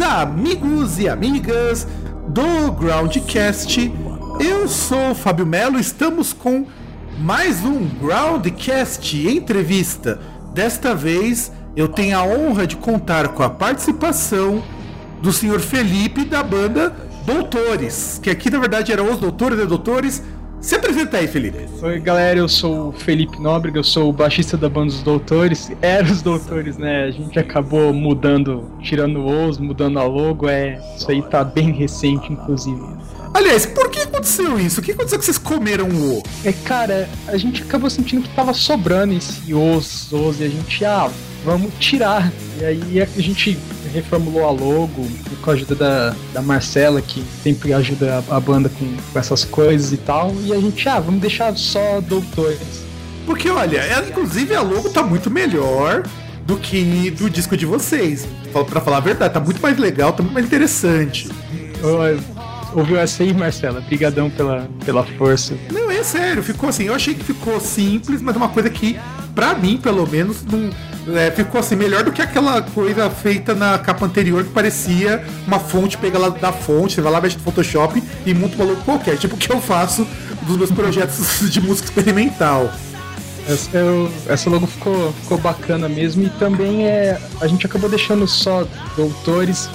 Amigos e amigas do Groundcast. Eu sou o Fábio Melo, estamos com mais um Groundcast entrevista. Desta vez eu tenho a honra de contar com a participação do senhor Felipe da banda Doutores, que aqui na verdade eram os Doutores e Doutores. Se apresenta aí, Felipe. Oi, galera, eu sou o Felipe Nóbrega, eu sou o baixista da banda dos Doutores. Era os Doutores, né? A gente acabou mudando, tirando o os, mudando a logo, é. Isso aí tá bem recente, inclusive. Aliás, por que aconteceu isso? O que aconteceu que vocês comeram o? É, cara, a gente acabou sentindo que tava sobrando esse os, os, e a gente, ah, vamos tirar. E aí a gente reformulou a logo com a ajuda da, da Marcela, que sempre ajuda a, a banda com, com essas coisas e tal. E a gente, ah, vamos deixar só Doutores. Porque olha, ela, inclusive a logo tá muito melhor do que do disco de vocês. Pra falar a verdade, tá muito mais legal, tá muito mais interessante. Ô, Ouviu essa aí, Marcela? Obrigadão pela, pela força. Não, é sério, ficou assim. Eu achei que ficou simples, mas uma coisa que, pra mim, pelo menos, não, é, ficou assim melhor do que aquela coisa feita na capa anterior que parecia uma fonte, pega lá da fonte, você vai lá, mexe no Photoshop e monta uma logo qualquer. Tipo o que eu faço dos meus projetos de música experimental. Essa, eu- essa logo ficou, ficou bacana mesmo e também é a gente acabou deixando só doutores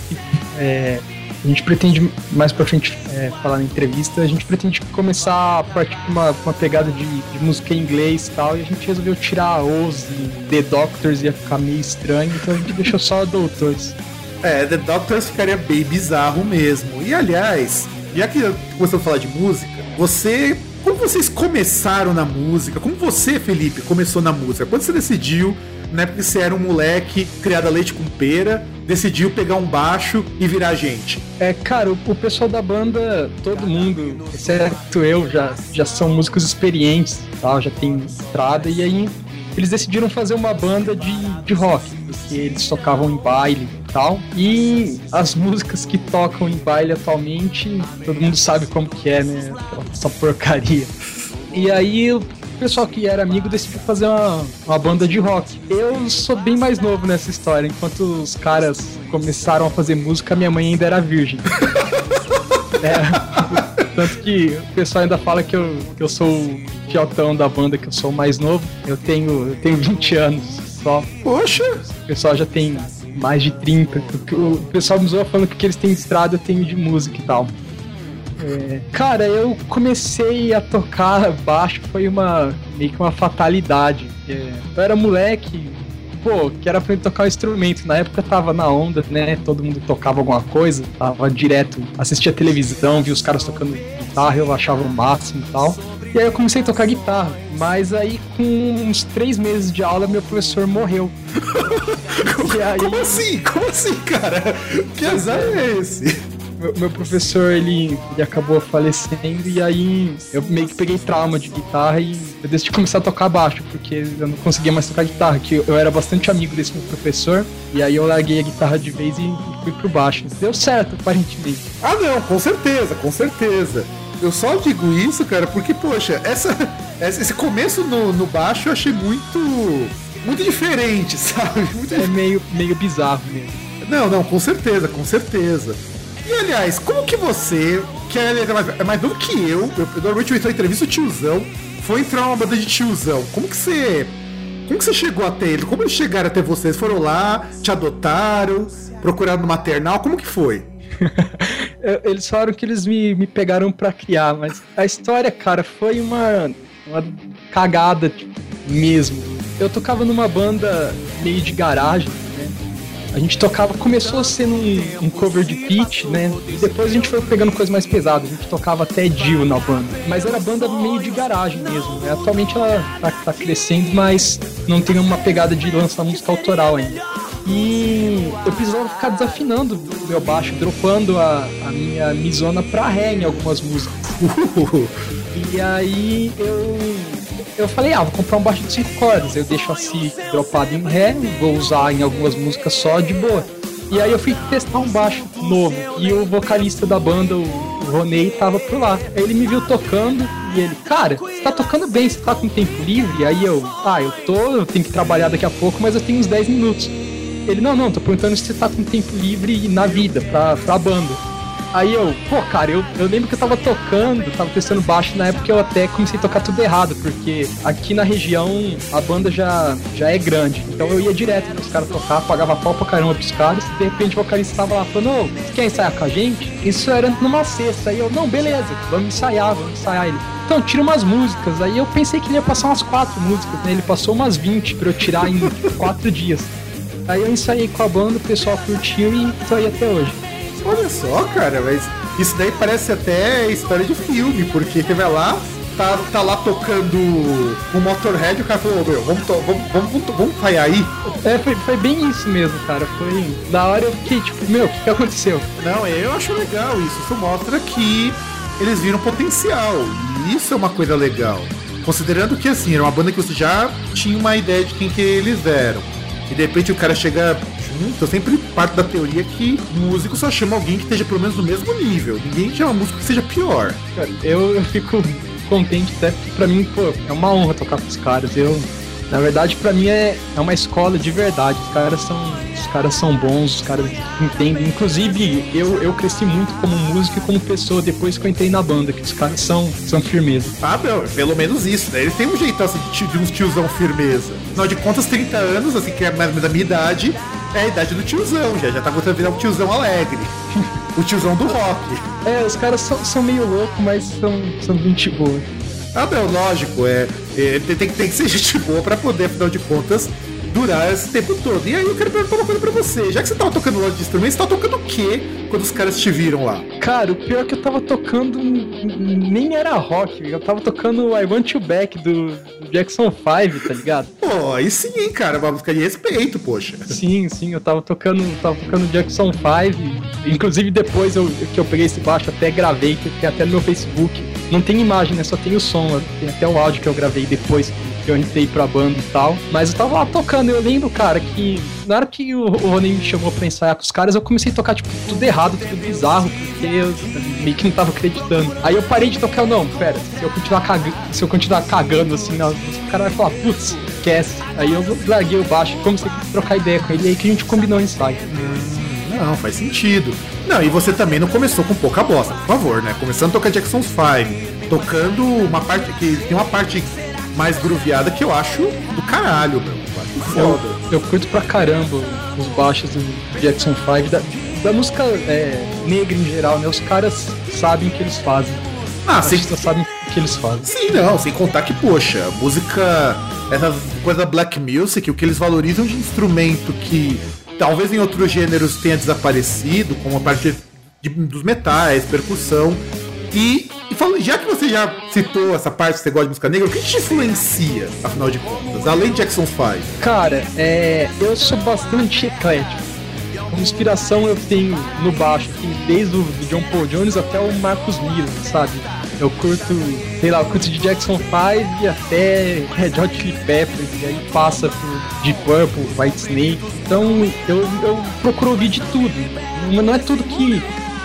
é, a gente pretende mais pra frente é, falar na entrevista a gente pretende começar a partir uma, uma pegada de, de música em inglês e tal e a gente resolveu tirar os e The Doctors ia ficar meio estranho então a gente deixou só doutores É, The Doctors ficaria bem bizarro mesmo. E aliás, já que começamos a falar de música, você. Como vocês começaram na música? Como você, Felipe, começou na música? Quando você decidiu, na época que você era um moleque criado a leite com pera, decidiu pegar um baixo e virar gente? É, cara, o, pessoal da banda, todo mundo, exceto eu, já, já são músicos experientes, tal, já tem estrada, e aí eles decidiram fazer uma banda de, de rock, porque eles tocavam em baile e tal. E as músicas que tocam em baile atualmente, todo mundo sabe como que é, né? Essa porcaria. E aí pessoal que era amigo decidiu fazer uma, uma banda de rock. Eu sou bem mais novo nessa história. Enquanto os caras começaram a fazer música, minha mãe ainda era virgem. É, tanto que o pessoal ainda fala que eu, que eu sou o fiotão da banda, que eu sou o mais novo. Eu tenho, eu tenho 20 anos só. Poxa! O pessoal já tem mais de 30. O pessoal me zoa falando que eles têm estrada eu tenho de música e tal. É, cara, eu comecei a tocar baixo, foi uma meio que uma fatalidade. É, eu era moleque, pô, que era pra tocar o instrumento. Na época tava na onda, né? Todo mundo tocava alguma coisa, tava direto, assistia televisão, via os caras tocando guitarra, eu achava o máximo e tal. E aí eu comecei a tocar guitarra, mas aí com uns três meses de aula meu professor morreu. Aí- Como assim? Como assim, cara? Que azar é esse? Meu, meu professor ele, ele acabou falecendo e aí eu meio que peguei trauma de guitarra e eu decidi começar a tocar baixo, porque eu não conseguia mais tocar guitarra, que eu, eu era bastante amigo desse meu professor, e aí eu larguei a guitarra de vez e, fui pro baixo. Deu certo, aparentemente. Ah, não, com certeza, com certeza. Eu só digo isso, cara, porque, poxa, essa, essa- esse começo no, no baixo eu achei muito. muito diferente, sabe? Muito É meio, meio bizarro mesmo. Não, não, com certeza, com certeza. E aliás, como que você, que é mais, é mais novo que eu, eu normalmente eu entro em entrevista tiozão, foi entrar numa banda de tiozão. Como que você. Como que você chegou até ele? Como eles chegaram até vocês? Foram lá, te adotaram, procuraram no maternal? Como que foi? Eles falaram que eles me, me pegaram pra criar, mas a história, cara, foi uma, uma cagada tipo, mesmo. Eu tocava numa banda meio de garagem? A gente tocava, começou sendo um, um cover de Pitch, né? E depois a gente foi pegando coisas mais pesadas. A gente tocava até Dio na banda. Mas era banda meio de garagem mesmo, né? Atualmente ela tá, tá crescendo, mas não tem uma pegada de lançar música autoral ainda. E eu precisava ficar desafinando o meu baixo, dropando a, a minha misona pra ré em algumas músicas. e aí eu eu falei, ah, vou comprar um baixo de 5 cordas. Eu deixo assim dropado em ré, vou usar em algumas músicas só de boa. E aí eu fui testar um baixo novo. E o vocalista da banda, o Ronei, tava por lá. Aí ele me viu tocando e ele, cara, você tá tocando bem, você tá com tempo livre? Aí eu, ah, eu tô, eu tenho que trabalhar daqui a pouco, mas eu tenho uns 10 minutos. Ele, não, não, tô perguntando se você tá com tempo livre na vida, pra, pra banda. Aí eu, pô, cara, eu, eu lembro que eu tava tocando, tava testando baixo na época eu até comecei a tocar tudo errado, porque aqui na região a banda já, já é grande. Então eu ia direto pros caras tocar, pagava pau pra caramba pros caras, e de repente o vocalista tava lá falando, ô, você quer ensaiar com a gente? Isso era numa sexta. Aí eu, não, beleza, vamos ensaiar, vamos ensaiar ele. Então, tira umas músicas. Aí eu pensei que ele ia passar umas quatro músicas, né? Ele passou umas 20 pra eu tirar em quatro dias. Aí eu ensaiei com a banda, o pessoal curtiu e tô aí até hoje. Olha só, cara, mas isso daí parece até história de filme, porque teve lá, tá, tá lá tocando o Motorhead e o cara falou, meu, vamos, vamos, vamos, vamos, vamos aí. É, foi, foi bem isso mesmo, cara. Foi. Da hora eu fiquei tipo, meu, o que, que aconteceu? Não, eu acho legal isso. Isso mostra que eles viram potencial. E isso é uma coisa legal. Considerando que assim, era uma banda que você já tinha uma ideia de quem que eles eram. E de repente o cara chega eu sempre parto da teoria que músico só chama alguém que esteja pelo menos no mesmo nível. Ninguém chama músico que seja pior. Cara, eu, eu fico contente até porque pra mim, pô, é uma honra tocar com os caras. Eu na verdade, para mim é, é uma escola de verdade. Os caras são, caras são bons, os caras entendem. Inclusive, eu, eu cresci muito como músico e como pessoa depois que eu entrei na banda, que os caras são, são firmeza. Ah, meu, pelo menos isso, né? Eles têm um jeitão assim, de, de uns tiozão firmeza. Afinal de contas, 30 anos, assim, que é mais da minha idade, é a idade do tiozão, já, já tá a virar um tiozão alegre. o tiozão do rock. É, os caras são, são meio loucos, mas são, são gente boa. Ah, não, lógico, é, é tem, tem, tem que ser gente boa pra poder, afinal de contas, durar esse tempo todo. E aí eu quero perguntar uma coisa pra você. Já que você tava tocando loja de instrumentos, você tava tocando o quê quando os caras te viram lá? Cara, o pior é que eu tava tocando nem era rock, eu tava tocando I Want You Back do Jackson 5, tá ligado? Pô, aí sim, hein, cara, uma música de respeito, poxa. Sim, sim, eu tava tocando, tava tocando Jackson 5. Inclusive depois eu, que eu peguei esse baixo até gravei, que tem até no meu Facebook não tem imagem, né? Só tem o som. Tem até o áudio que eu gravei depois que eu entrei pra banda e tal. Mas eu tava lá tocando. Eu lembro, cara, que na hora que o, Rony me chamou pra ensaiar com os caras, eu comecei a tocar, tipo, tudo errado, tudo bizarro, porque eu meio que não tava acreditando. Aí eu parei de tocar, não, pera, se eu continuar cagando, se eu continuar cagando assim, o cara vai falar, putz, esquece. Aí eu larguei o baixo, comecei a trocar ideia com ele, aí que a gente combinou o ensaio. Hum, não, faz sentido. Não, e você também não começou com pouca bosta, por favor, né? Começando a tocar Jackson 5, tocando uma parte que tem uma parte mais grooveada que eu acho do caralho, meu. Eu acho foda. Eu, eu curto pra caramba os baixos do Jackson 5, da, da música é, negra em geral, né? Os caras sabem o que eles fazem. Ah, sim. sabem o que eles fazem. Sim, não, sem contar que, poxa, música, essa coisa black music, o que eles valorizam de instrumento que talvez em outros gêneros tenha desaparecido, como a parte de, dos metais, percussão. E, e fala, já já citou essa parte que você gosta de música negra, o que te influencia, afinal de contas, além de Jackson 5? Cara, é, eu sou bastante eclético. Inspiração eu tenho no baixo, assim, desde o John Paul Jones até o Marcus Miller, sabe? Eu curto, sei lá, eu curto de Jackson 5 e até Red Hot Chili Peppers, e aí passa por Deep Purple, White Snake. Então eu, eu procuro ouvir de tudo. Não é tudo que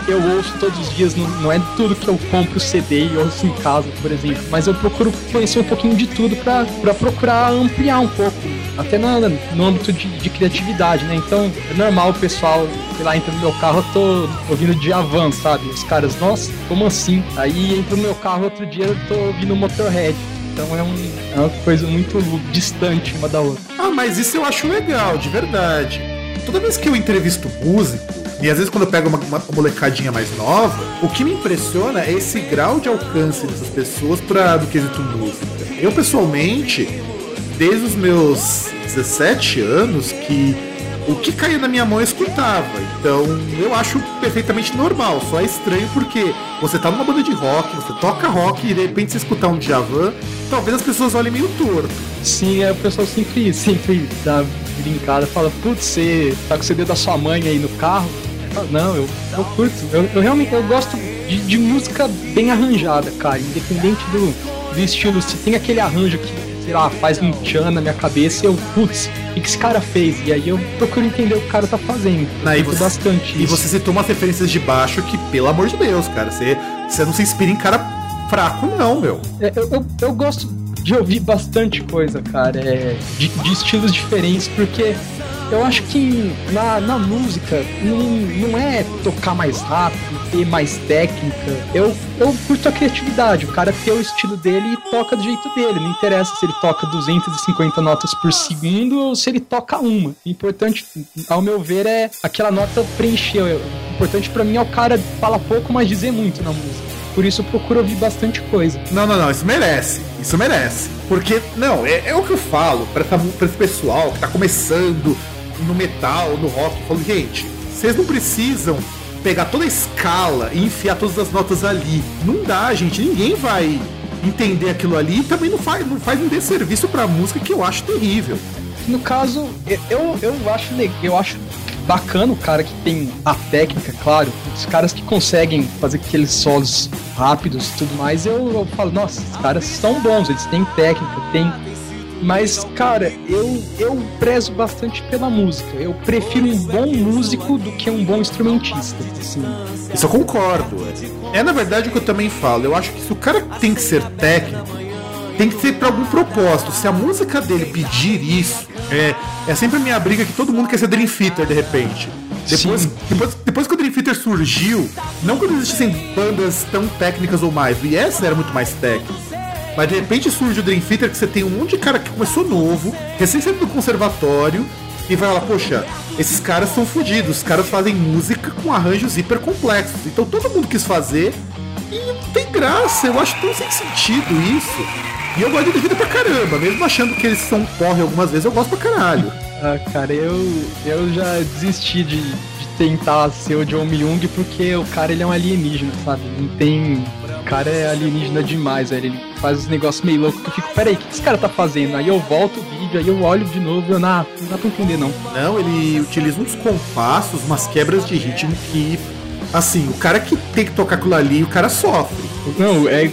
eu ouço todos os dias, não, não é tudo que eu compro CD e ouço em casa, por exemplo, mas eu procuro conhecer um pouquinho de tudo para procurar ampliar um pouco, até no, no âmbito de, de, criatividade, né? Então é normal o pessoal, sei lá, entra no meu carro, eu tô ouvindo Djavan, sabe? Os caras, nossa, como assim? Aí entra no meu carro outro dia, eu tô ouvindo Motorhead. Então é, um, é uma coisa muito distante uma da outra. Ah, mas isso eu acho legal, de verdade. Toda vez que eu entrevisto músico, e às vezes quando eu pego uma, uma, molecadinha mais nova, o que me impressiona é esse grau de alcance dessas pessoas para do quesito música. Eu pessoalmente, desde os meus 17 anos, que o que caía na minha mão eu escutava. Então eu acho perfeitamente normal. Só é estranho porque você tá numa banda de rock, você toca rock e de repente você escutar um Djavan, talvez as pessoas olhem meio torto. Sim, é, o pessoal sempre, sempre dá brincada, fala, putz, você tá com o CD da sua mãe aí no carro? Falo, Não, eu, eu curto. Eu, eu realmente eu gosto de, de música bem arranjada, cara. Independente do, do estilo. Se tem aquele arranjo que, sei lá, faz um tchan na minha cabeça, eu, putz, o que, que esse cara fez? E aí eu procuro entender o que o cara tá fazendo. Eu Aí curto você- bastante E isso. você citou umas referências de baixo que, pelo amor de Deus, cara, você, você não se inspira em cara fraco, não, meu. É, Eu, eu, eu gosto de ouvir bastante coisa, cara, é, de, de estilos diferentes, porque eu acho que na, na música não, não é tocar mais rápido, ter mais técnica. Eu, eu curto a criatividade, o cara ter o estilo dele e toca do jeito dele. Não interessa se ele toca 250 notas por segundo ou se ele toca uma. O importante, ao meu ver, é aquela nota preencher. O importante pra mim é o cara falar pouco, mas dizer muito na música. Por isso eu procuro ouvir bastante coisa. Não, não, não, isso merece. Isso merece. Porque, não, é, é o que eu falo pra esse pessoal que tá começando no metal, no rock. Falo, gente, vocês não precisam pegar toda a escala e enfiar todas as notas ali. Não dá, gente. Ninguém vai entender aquilo ali e também não faz, não faz um desserviço pra música que eu acho terrível. No caso, eu, eu acho eu acho bacana o cara que tem a técnica, claro. Os caras que conseguem fazer aqueles solos rápidos e tudo mais, eu, eu falo, nossa, esses caras são bons, eles têm técnica, têm. Mas, cara, eu, eu prezo bastante pela música. Eu prefiro um bom músico do que um bom instrumentista. Assim. Isso eu concordo. É na verdade o que eu também falo. Eu acho que se o cara tem que ser técnico, tem que ser pra algum propósito. Se a música dele pedir isso, é, é sempre a minha briga que todo mundo quer ser Dream Theater de repente. Depois, Sim. depois, depois que o Dream Theater surgiu, não que não existissem bandas tão técnicas ou mais, o Yes era muito mais técnico. Mas de repente surge o Dream Theater que você tem um monte de cara que começou novo, recém saindo do conservatório, e vai lá, poxa, esses caras são fodidos, os caras fazem música com arranjos hiper complexos. Então todo mundo quis fazer e não tem graça, eu acho tão sem sentido isso. E eu gosto de vida pra caramba, mesmo achando que eles são porre algumas vezes, eu gosto pra caralho. Ah, cara, eu, eu já desisti de, de tentar ser o John Myung porque o cara ele é um alienígena, sabe? Não tem. O cara é alienígena demais, velho. Ele faz uns negócios meio loucos que eu fico, peraí, o que esse cara tá fazendo? Aí eu volto o vídeo, aí eu olho de novo e eu, não, não dá pra entender não. Não, ele utiliza uns compassos, umas quebras de ritmo que, assim, o cara que tem que tocar aquilo ali, o cara sofre. Não, é.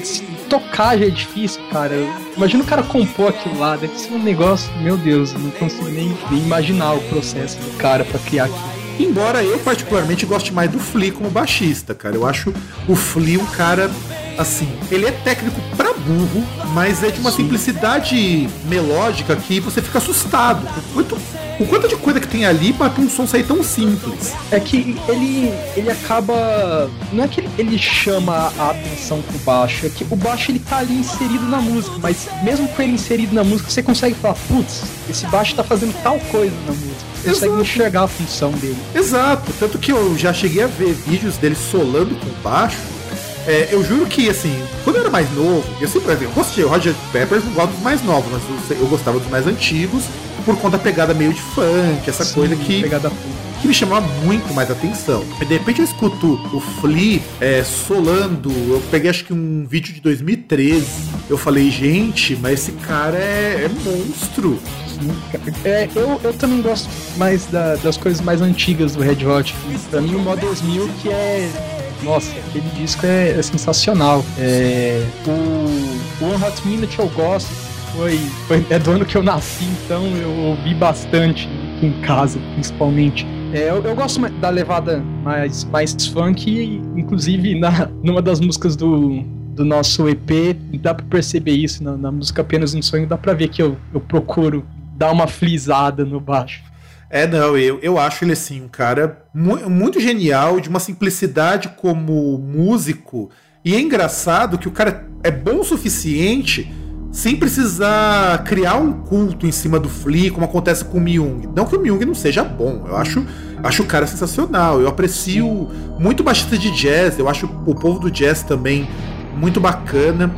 Tocar já é difícil, cara. Imagina o cara compor aquilo lá, deve ser um negócio, meu Deus, eu não consigo nem, nem imaginar o processo do cara pra criar aquilo. Embora eu particularmente goste mais do Flea como baixista, cara. Eu acho o Flea um cara assim, ele é técnico pra burro, mas é de uma simplicidade melódica que você fica assustado. O quanto, o quanto de coisa que tem ali para um som sair tão simples. É que ele, ele acaba. Não é que ele, ele chama a atenção pro baixo, é que o baixo ele tá ali inserido na música, mas mesmo com ele inserido na música, você consegue falar, putz, esse baixo tá fazendo tal coisa na música. Você consegue Exato. enxergar a função dele. Exato, tanto que eu já cheguei a ver vídeos dele solando com baixo. É, eu juro que, assim, quando eu era mais novo, eu sempre eu gostei, o Roger Peppers não gosto dos mais novos, mas eu, eu gostava dos mais antigos, por conta da pegada meio de funk, essa Sim, coisa que, Pegada que me chamava muito mais atenção. De repente eu escuto o Flea é, solando, eu peguei acho que um vídeo de 2013, eu falei, gente, mas esse cara é, é monstro. É, eu, eu também gosto mais da- das coisas mais antigas do Red Hot. Pra mim, o Models 1000 que é. Nossa, aquele disco é, é sensacional. É, o One Hot Minute eu gosto. Foi, foi, é do ano que eu nasci, então eu ouvi bastante em casa, principalmente. É, eu, eu gosto da levada mais, mais funk, inclusive na, numa das músicas do, do nosso EP, dá pra perceber isso na, na música Apenas um Sonho, dá pra ver que eu, eu procuro dar uma flisada no baixo. É, não, eu, eu acho ele assim, um cara mu- muito genial, de uma simplicidade como músico. E é engraçado que o cara é bom o suficiente sem precisar criar um culto em cima do Flea, como acontece com o Myung. Não que o Myung não seja bom, eu acho, acho o cara sensacional. Eu aprecio muito baixista de jazz, eu acho o povo do jazz também muito bacana.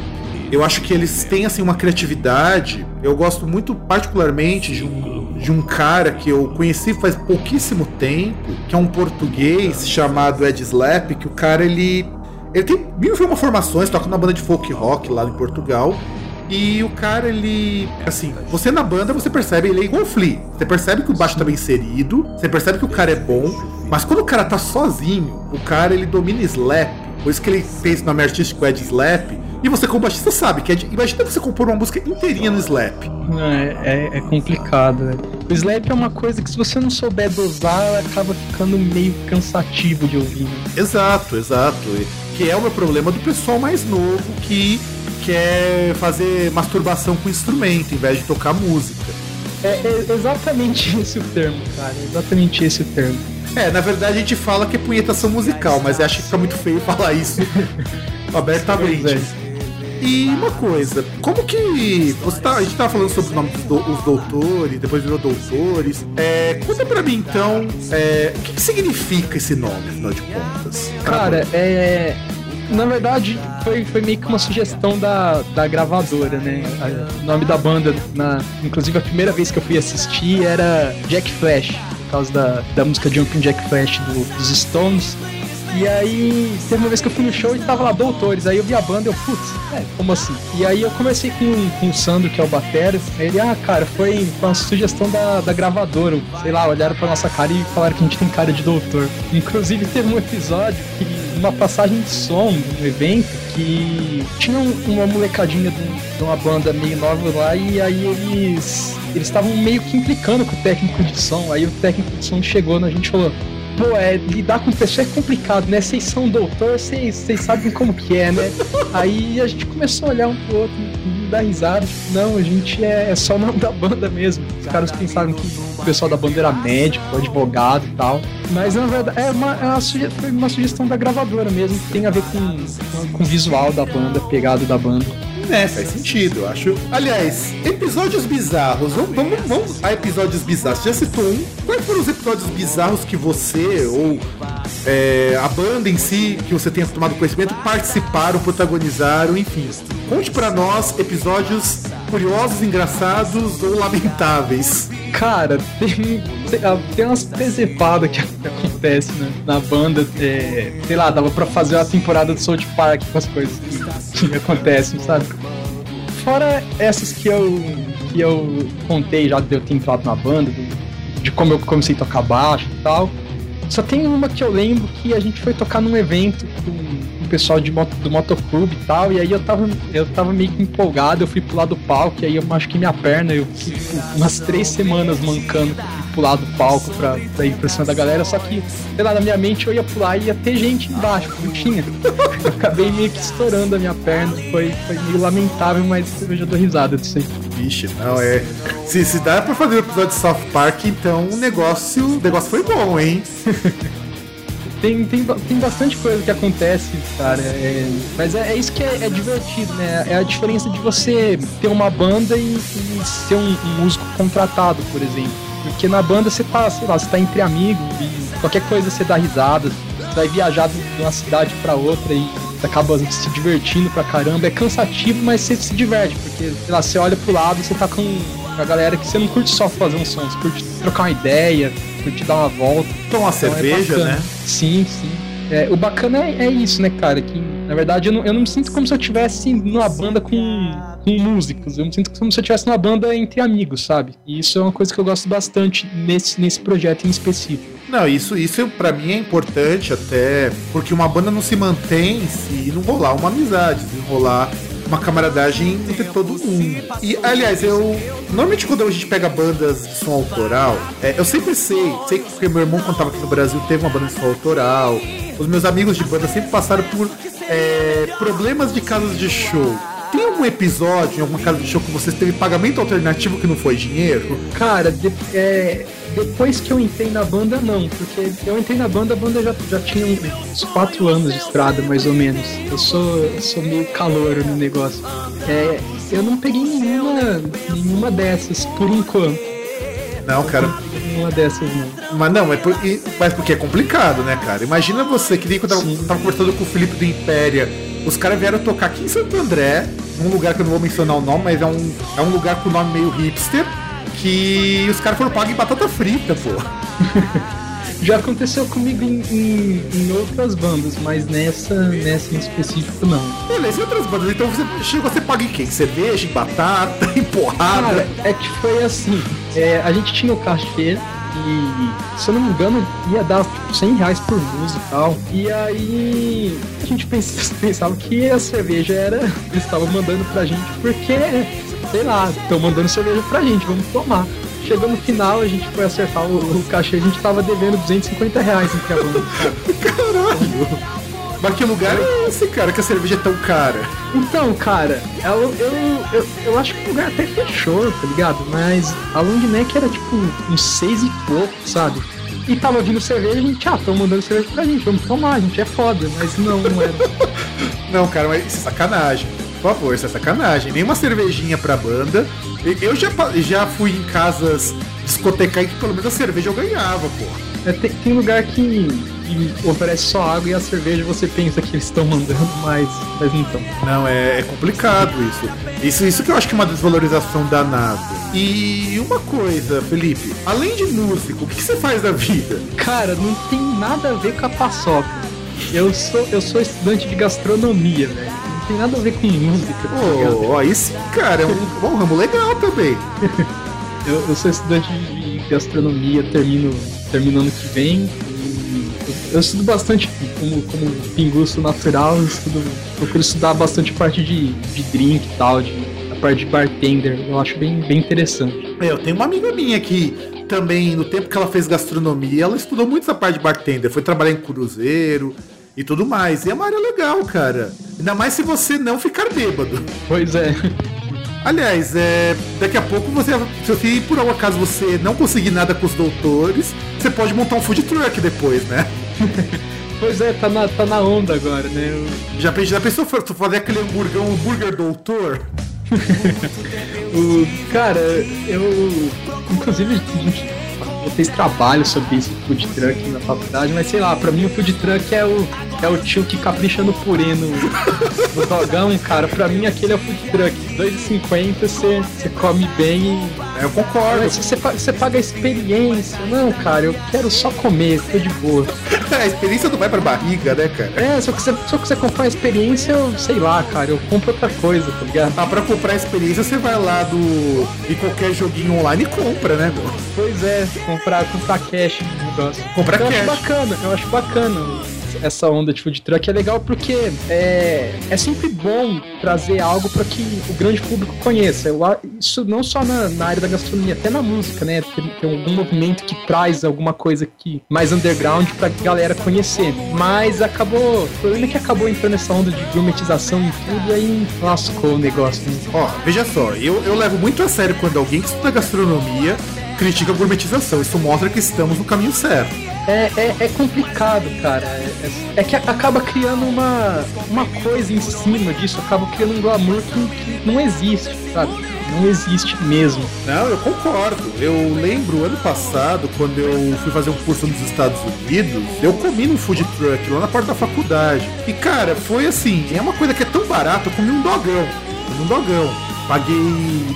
Eu acho que eles têm assim uma criatividade. Eu gosto muito particularmente de um, de um cara que eu conheci faz pouquíssimo tempo, que é um português chamado Ed Slap, que o cara ele ele tem mil e uma formações, toca numa banda de folk rock lá em Portugal. E o cara, ele. Assim, você na banda, você percebe, ele é igual o Flea. Você percebe que o baixo tá bem inserido, você percebe que o cara é bom, mas quando o cara tá sozinho, o cara ele domina slap. Por isso que ele fez o nome artístico Ed Slap. E você, como baixista, sabe que é de... imagina você compor uma música inteirinha no slap. É, é, é complicado, né? O slap é uma coisa que se você não souber dosar, acaba ficando meio cansativo de ouvir. Né? Exato, exato. Que é o meu problema do pessoal mais novo que quer fazer masturbação com instrumento em vez de tocar música. É, é exatamente esse o termo, cara. É exatamente esse o termo. É, na verdade a gente fala que é punhetação musical, mas eu acho que fica muito feio falar isso abertamente. E uma coisa, como que. Você tá, a gente tava falando sobre os do, os doutores, depois virou doutores. É, conta pra mim então, é, o que, que significa esse nome, afinal de contas? Cara, é na verdade, foi, foi meio que uma sugestão da, da gravadora, né? O nome da banda, na, inclusive a primeira vez que eu fui assistir era Jack Flash, por causa da, da música Jumping Jack Flash do, dos Stones. E aí, teve uma vez que eu fui no show e tava lá Doutores. Aí eu vi a banda eu, putz, é, como assim? E aí eu comecei com, com o Sandro, que é o Batera. Ele, ah, cara, foi uma sugestão da, da gravadora. Sei lá, olharam pra nossa cara e falaram que a gente tem cara de doutor. Inclusive, teve um episódio que, uma passagem de som, um evento, que tinha uma molecadinha de uma banda meio nova lá e aí eles eles estavam meio que implicando com o técnico de som. Aí o técnico de som chegou na gente e falou: pô, é, lidar com pessoa é complicado, né? Vocês são doutor, vocês sabem como que é, né? Aí a gente começou a olhar um pro outro e dar risada. Tipo, não, a gente é, é só o nome da banda mesmo. Os caras pensaram que o pessoal da banda era médico, advogado e tal. Mas na verdade é uma, é uma, foi uma sugestão da gravadora mesmo, que tem a ver com, com o visual da banda, pegado da banda. É, faz sentido, eu acho. Aliás, episódios bizarros. Vamos, vamos, vamos a episódios bizarros. Você já citou um. Quais foram os episódios bizarros que você ou é, a banda em si, que você tenha tomado conhecimento, participaram, protagonizaram, enfim. Conte para nós episódios curiosos, engraçados ou lamentáveis. Cara, tem, tem umas presepadas que acontece né, na banda. É, sei lá, dava pra fazer uma temporada do South Park com as coisas que, que acontecem, sabe? Fora essas que eu, que eu contei já de eu ter entrado na banda, de, como eu comecei a tocar baixo e tal. Só tem uma que eu lembro que a gente foi tocar num evento com pessoal de moto, do motoclube e tal, e aí eu tava, eu tava meio que empolgado, eu fui pular do palco, e aí eu machuquei minha perna, eu fiquei tipo, umas três semanas mancando pular do palco pra, pra ir pra cima da galera, só que, sei lá, na minha mente eu ia pular e ia ter gente embaixo, não tinha. Eu acabei meio que estourando a minha perna, foi, foi meio lamentável, mas eu já dou risada disso aí. Vixe, não, é. Se, se dá pra fazer um episódio de South Park, então o negócio, o negócio foi bom, hein? tem, tem, tem bastante coisa que acontece, cara. É, mas é, é, isso que é, é, divertido, né? É a diferença de você ter uma banda e, e ser um, um, músico contratado, por exemplo. Porque na banda você tá, sei lá, você tá entre amigos e qualquer coisa você dá risada. Você vai viajar de uma cidade para outra e acaba se divertindo pra caramba. É cansativo, mas você se diverte, porque, sei lá, você olha pro lado e você tá com a galera que você não curte só fazer um som, você curte trocar uma ideia, curte dar uma volta. Tomar então, é cerveja, é né? Sim, sim. É, o bacana é, é, isso, né, cara? Que na verdade eu não, eu não me sinto como se eu estivesse numa banda com, com músicos. Eu me sinto como se eu estivesse numa banda entre amigos, sabe? E isso é uma coisa que eu gosto bastante nesse, nesse projeto em específico. Não, isso, isso para mim é importante até porque uma banda não se mantém se não rolar uma amizade, se rolar uma camaradagem entre todo mundo. E, aliás, eu. Normalmente quando a gente pega bandas de som autoral, é, eu sempre sei, sei que meu irmão, quando tava aqui no Brasil, teve uma banda de som autoral. Os meus amigos de banda sempre passaram por é, problemas de casas de show. Tem algum episódio em alguma casa de show que você teve pagamento alternativo que não foi dinheiro? Cara, é, depois que eu entrei na banda, não, porque eu entrei na banda, a banda já, já tinha uns quatro anos de estrada, mais ou menos. Eu sou, sou meio calor no negócio. É, eu não peguei nenhuma, nenhuma dessas, por enquanto. Não, cara. Nenhuma dessas, não. Mas não, é por, mas porque é complicado, né, cara? Imagina você, que nem quando eu tava, tava conversando com o Felipe do Impéria Os caras vieram tocar aqui em Santo André, num lugar que eu não vou mencionar o nome, mas é um, é um lugar com nome meio hipster, que os caras foram pagos em batata frita, pô. Já aconteceu comigo em, em, em, outras bandas, mas nessa, nessa em específico não. Beleza, em outras bandas, então você chegou a ser pago em quem? Cerveja, em batata, em porrada? Cara, é que foi assim, é, a gente tinha o cachê e, se eu não me engano, ia dar tipo, 100 reais por música e tal. E aí a gente pensava que a cerveja era. Eles estavam mandando pra gente porque, sei lá, estão mandando cerveja pra gente, vamos tomar. Chegou no final, a gente foi acertar o, o cachê, a gente tava devendo 250 reais em cada um. Caralho! Mas que lugar é esse, cara, que a cerveja é tão cara? Então, cara, eu, eu, eu, eu acho que o lugar até fechou, tá ligado? Mas a long neck era tipo uns seis e pouco, sabe? E tava vindo cerveja, a gente, ah, tão mandando cerveja pra gente, vamos tomar, a gente é foda, mas não, não era. não, cara, mas isso é sacanagem. Por favor, isso é sacanagem. Nenhuma cervejinha pra banda. Eu já, já fui em casas discotecar que pelo menos a cerveja eu ganhava, pô. É, tem, tem lugar que e oferece só água e a cerveja você pensa que eles estão mandando, mas, mas não estão. Não, é, é, complicado isso. isso. Isso que eu acho que é uma desvalorização danada. E uma coisa, Felipe, além de músico, o que você faz da vida? Cara, não tem nada a ver com a paçoca. Eu sou, eu sou estudante de gastronomia, velho. Não tem nada a ver com música. Tá oh, aí sim, cara, é um, um ramo legal também. eu, eu sou estudante de gastronomia, termino, termino ano que vem eu estudo bastante como, como pinguço natural, eu estudo, procuro estudar bastante parte de, de drink e tal, de, a parte de bartender. Eu acho bem, bem interessante. É, eu tenho uma amiga minha que também, no tempo que ela fez gastronomia, ela estudou muito essa parte de bartender. Foi trabalhar em cruzeiro e tudo mais. E é uma área legal, cara. Ainda mais se você não ficar bêbado. Pois é. Aliás, é, daqui a pouco você, se por algum acaso você não conseguir nada com os doutores, você pode montar um food truck depois, né? pois é, tá na, tá na onda agora, né? Eu... Já, já pensou tu fazer aquele hambúrguer, um hambúrguer doutor? o, cara, eu. Inclusive, a gente eu fiz trabalho sobre isso, food truck na faculdade, mas sei lá, pra mim o food truck é o, é o tio que capricha no purê no, no dogão, cara. Pra mim aquele é o food truck. 2,50 você, você come bem e. Eu concordo. Mas você, você paga a experiência. Não, cara, eu quero só comer, tô de boa. a experiência não vai pra barriga, né, cara? É, só que você, só que você comprar a experiência, eu sei lá, cara, eu compro outra coisa, tá ligado? Ah, pra comprar a experiência você vai lá do. em qualquer joguinho online e compra, né, meu? Pois é, comprar, comprar cash no negócio. Comprar eu cash. acho bacana, eu acho bacana essa onda de food truck é legal porque é, é sempre bom trazer algo para que o grande público conheça. Eu, isso não só na, na, área da gastronomia, até na música, né? Tem, tem, algum movimento que traz alguma coisa que mais underground pra galera conhecer. Mas acabou. O problema é que acabou entrando nessa onda de gourmetização e tudo, e aí lascou o negócio. Né? Ó, veja só, eu, eu levo muito a sério quando alguém que estuda gastronomia critica a gourmetização. Isso mostra que estamos no caminho certo. É, é, é complicado, cara. É, é, que acaba criando uma, uma coisa em cima disso, acaba criando um glamour que, que não existe, sabe? Não existe mesmo. Não, eu concordo. Eu lembro ano passado, quando eu fui fazer um curso nos Estados Unidos, eu comi num food truck lá na porta da faculdade. E cara, foi assim, é uma coisa que é tão barata, eu comi um dogão. Um dogão. Paguei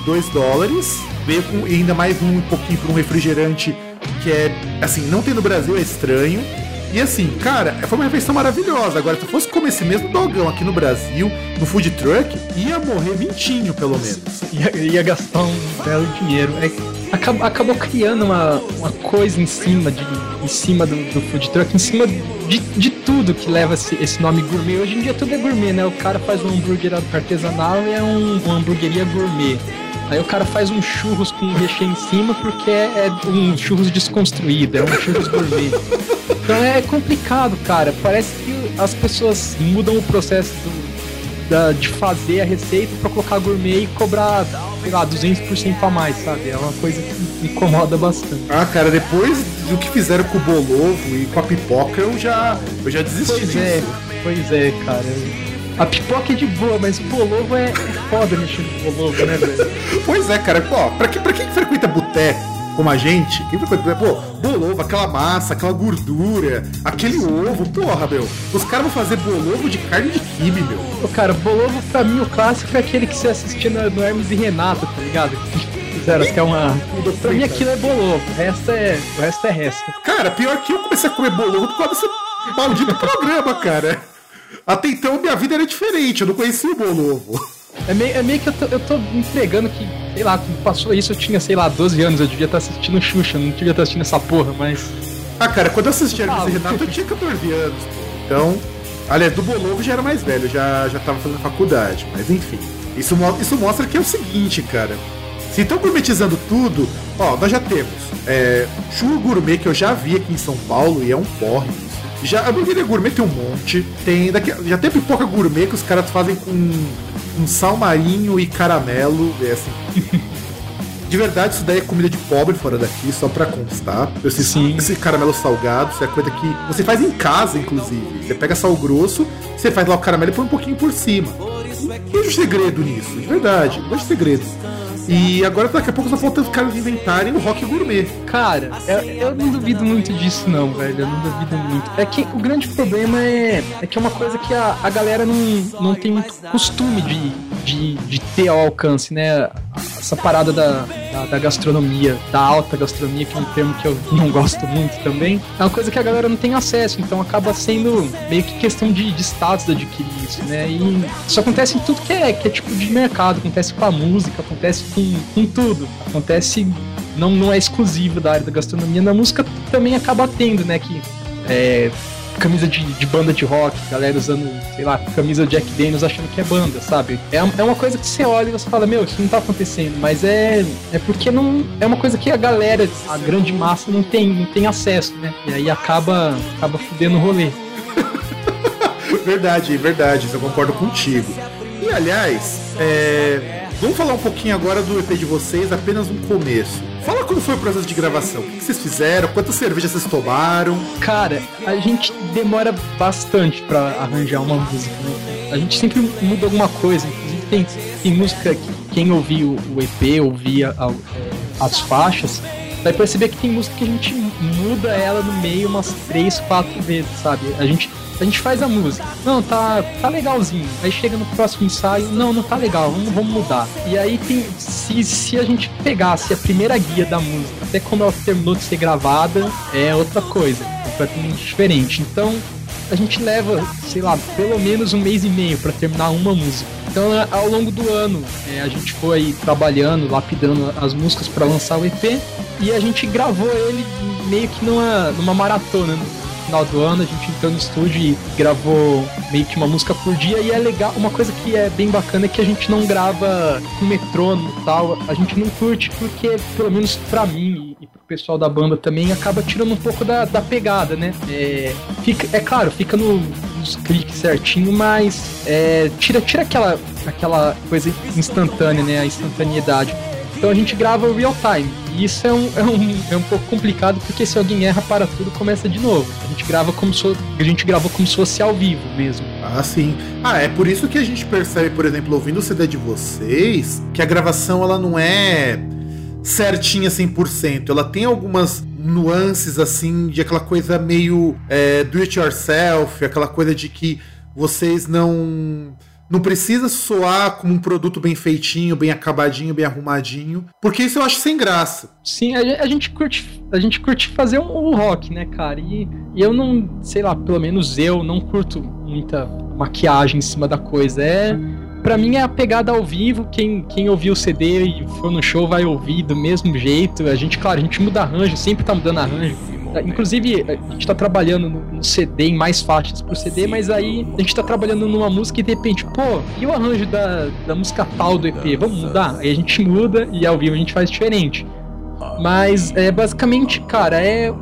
2 dólares veio com ainda mais um pouquinho para um refrigerante que é, assim, não tem no Brasil, é estranho. E assim, cara, foi uma refeição maravilhosa. Agora, se eu fosse comer esse mesmo dogão aqui no Brasil, no food truck, ia morrer vintinho, pelo menos. Ia, ia gastar um belo dinheiro. É, acabou, acabou criando uma, uma coisa em cima, de, em cima do, do food truck, em cima de, de tudo que leva esse, esse, nome gourmet. Hoje em dia tudo é gourmet, né? O cara faz um hambúrguer artesanal e é um, uma hamburgueria gourmet. Aí o cara faz um churros com recheio em cima porque é, é um churros desconstruído, é um churros gourmet. Então é complicado, cara. Parece que as pessoas mudam o processo do, da, de fazer a receita para colocar gourmet e cobrar, sei lá, 200% a mais, sabe? É uma coisa que me incomoda bastante. Ah, cara, depois do que fizeram com o bolovo e com a pipoca, eu já, eu já desisti pois é, disso. É, pois é, cara. A pipoca é de boa, mas o bolovo é, é foda mexer no bolovo, né, velho? pois é, cara. Pô, pra, que, pra quem frequenta boteco, como a gente, quem foi, pô, bolovo, aquela massa, aquela gordura, aquele ovo, porra, meu. Os caras vão fazer bolovo de carne de quibe, meu. Ô, cara, bolovo pra mim o clássico é aquele que você assistia no, no Hermes e Renato, tá ligado? Fizeram até uma. Pra mim aquilo é bolovo, o resto é. O resto é resto. Cara, pior que eu comecei a comer bolovo por causa desse maldito programa, cara. Até então minha vida era diferente, eu não conhecia o bolovo. É meio, é meio que eu tô, eu tô entregando que, sei lá, quando passou isso eu tinha, sei lá, 12 anos, eu devia estar assistindo Xuxa, não devia estar assistindo essa porra, mas. Ah, cara, quando eu assisti e Renato eu tinha 14 anos. Então, aliás, do Bolovo já era mais velho, já, já tava fazendo faculdade, mas enfim. Isso, isso mostra que é o seguinte, cara. Se estão gourmetizando tudo, ó, nós já temos é, churro gourmet que eu já vi aqui em São Paulo e é um porre. Já, a hamburgueria gourmet tem um monte. Tem daqui, já tem pipoca gourmet que os caras fazem com um sal marinho e caramelo. É assim. De verdade, isso daí é comida de pobre fora daqui, só pra constar. Esse, Sim. esse caramelo salgado, isso é coisa que você faz em casa, inclusive. Você pega sal grosso, você faz lá o caramelo e põe um pouquinho por cima. Não vejo segredo nisso, de verdade, não vejo segredo. E agora daqui a pouco só falta os caras inventarem o rock gourmet. Cara, eu, eu não duvido muito disso, não, velho. Eu não duvido muito. É que o grande problema é, é que é uma coisa que a, a galera não, não tem muito costume de, de, de ter ao alcance, né? Essa parada da, da, da gastronomia, da alta gastronomia, que é um termo que eu não gosto muito também, é uma coisa que a galera não tem acesso, então acaba sendo meio que questão de, de status de adquirir isso, né? E isso acontece em tudo que é, que é tipo de mercado, acontece com a música, acontece com, com tudo. Acontece não, não é exclusivo da área da gastronomia. Na música também acaba tendo, né? Que é, camisa de, de banda de rock, galera usando, sei lá, camisa Jack Daniels achando que é banda, sabe? É, é uma coisa que você olha e você fala, meu, isso não tá acontecendo, mas é, é porque não. É uma coisa que a galera, a grande massa, não tem, não tem acesso, né? E aí acaba, acaba fudendo o rolê. Verdade, verdade, eu concordo contigo. E aliás, é, vamos falar um pouquinho agora do EP de vocês, apenas um começo. Fala como foi o processo de gravação. O que vocês fizeram? Quantas cervejas vocês tomaram? Cara, a gente demora bastante pra arranjar uma música, né? A gente sempre muda alguma coisa. Inclusive tem, tem música que quem ouviu o EP, ouvia a- as faixas, vai perceber que tem música que a gente muda ela no meio umas três, quatro vezes, sabe? A gente, a gente faz a música. Não, tá, tá legalzinho. Aí chega no próximo ensaio, não, não tá legal, vamos, vamos mudar. E aí tem. Se, se a gente pegasse a primeira guia da música, até como ela terminou de ser gravada, é outra coisa, completamente diferente. Então, a gente leva, sei lá, pelo menos um mês e meio pra terminar uma música. Então, a- ao longo do ano, é, a gente foi trabalhando, lapidando as músicas pra lançar o EP e a gente gravou ele meio que numa, numa maratona. Final do ano, a gente entrou no estúdio e gravou meio que uma música por dia. E é legal, uma coisa que é bem bacana é que a gente não grava com metrônomo e tal. A gente não curte porque, pelo menos pra mim e pro pessoal da banda também, acaba tirando um pouco da, da pegada, né? É, fica, é claro, fica no, nos cliques certinho, mas é, tira, tira aquela, aquela coisa instantânea, né? A instantaneidade. Então a gente grava real time. Isso é um, é, um, é um pouco complicado porque se alguém erra para tudo, começa de novo. A gente grava como se, a gente gravou como se fosse ao vivo mesmo. Ah, sim. Ah, é por isso que a gente percebe, por exemplo, ouvindo o CD de vocês, que a gravação ela não é certinha 100%. Ela tem algumas nuances, assim, de aquela coisa meio é, do it yourself, aquela coisa de que vocês não. Não precisa soar como um produto bem feitinho, bem acabadinho, bem arrumadinho. Porque isso eu acho sem graça. Sim, a, gen- a gente curte, a gente curte fazer um, um rock, né, cara? E, e eu não, sei lá, pelo menos eu não curto muita maquiagem em cima da coisa. É, para mim é a pegada ao vivo. Quem, quem ouviu o CD e for no show vai ouvir do mesmo jeito. A gente, claro, a gente muda arranjo, sempre tá mudando arranjo. Inclusive, a gente tá trabalhando no, CD, em mais faixas pro CD, mas aí a gente tá trabalhando numa música e de repente, pô, e o arranjo da, da música tal do EP? Vamos mudar? Aí a gente muda e ao vivo a gente faz diferente. Mas é basicamente, cara, é.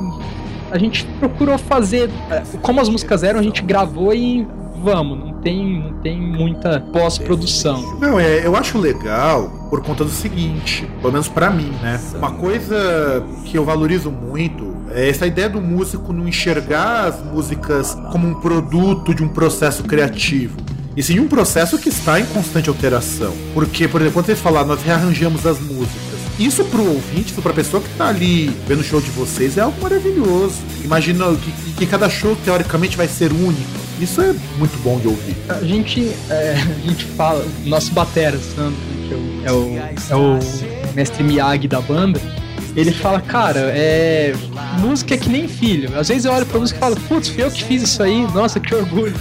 A gente procurou fazer. é, Como as músicas eram, a gente gravou e vamos, não tem, não tem muita pós-produção. Não, é, eu acho legal por conta do seguinte, pelo menos pra mim, né? Uma coisa que eu valorizo muito é essa ideia do músico não enxergar as músicas como um produto de um processo criativo. E sim um processo que está em constante alteração. Porque, por exemplo, quando vocês falaram, nós rearranjamos as músicas. Isso pro ouvinte, pra pessoa que tá ali vendo o show de vocês, é algo maravilhoso. Imagina que, que cada show, teoricamente, vai ser único. Isso é muito bom de ouvir. A gente, é, a gente fala, nosso batera, Sandro, que é o, é o, é o mestre Miyagi da banda, ele fala, cara, é. Música é que nem filho. Às vezes eu olho pra música e falo, putz, fui eu que fiz isso aí, nossa, que orgulho.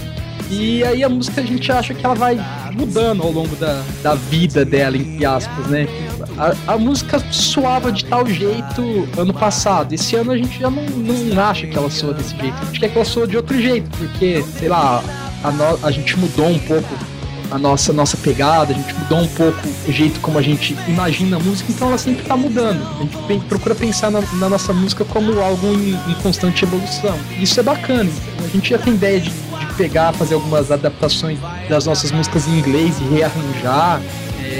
E aí a música a gente acha que ela vai mudando ao longo da, da vida dela, entre aspas, né? A, a música soava de tal jeito ano passado. Esse ano a gente já não, não acha que ela soa desse jeito. A gente quer que ela soa de outro jeito, porque, sei lá, a, no, a gente mudou um pouco a nossa, nossa pegada, a gente mudou um pouco o jeito como a gente imagina a música, então ela sempre está mudando. A gente procura pensar na, na, nossa música como algo em, em, constante evolução. Isso é bacana. A gente já tem ideia de, de pegar, fazer algumas adaptações das nossas músicas em inglês e rearranjar.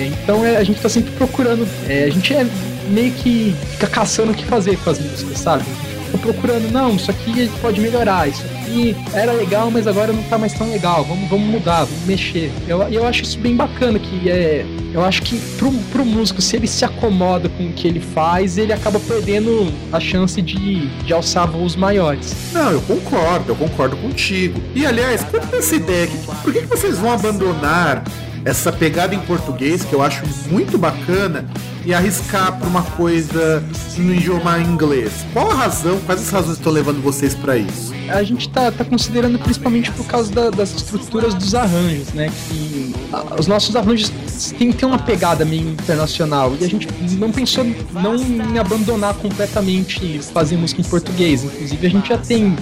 Então é, a gente está sempre procurando. É, a gente é meio que fica caçando o que fazer com as músicas, sabe? Fica procurando, não, isso aqui pode melhorar, isso aqui era legal, mas agora não tá mais tão legal, vamos, vamos mudar, vamos mexer. Eu, eu acho isso bem bacana, que é. Eu acho que pro, pro músico, se ele se acomoda com o que ele faz, ele acaba perdendo a chance de, de alçar voos maiores. Não, eu concordo, eu concordo contigo. E aliás, quanto essa ideia, por que, que vocês vão abandonar essa pegada em português que eu acho muito bacana e arriscar para uma coisa no idioma inglês. Qual a razão, quais as razões estão levando vocês para isso? A gente tá, tá considerando principalmente por causa da, das estruturas dos arranjos, né? Que a, os nossos arranjos têm que ter uma pegada meio internacional e a gente não pensou não em abandonar completamente fazer música em português. Inclusive a gente já tem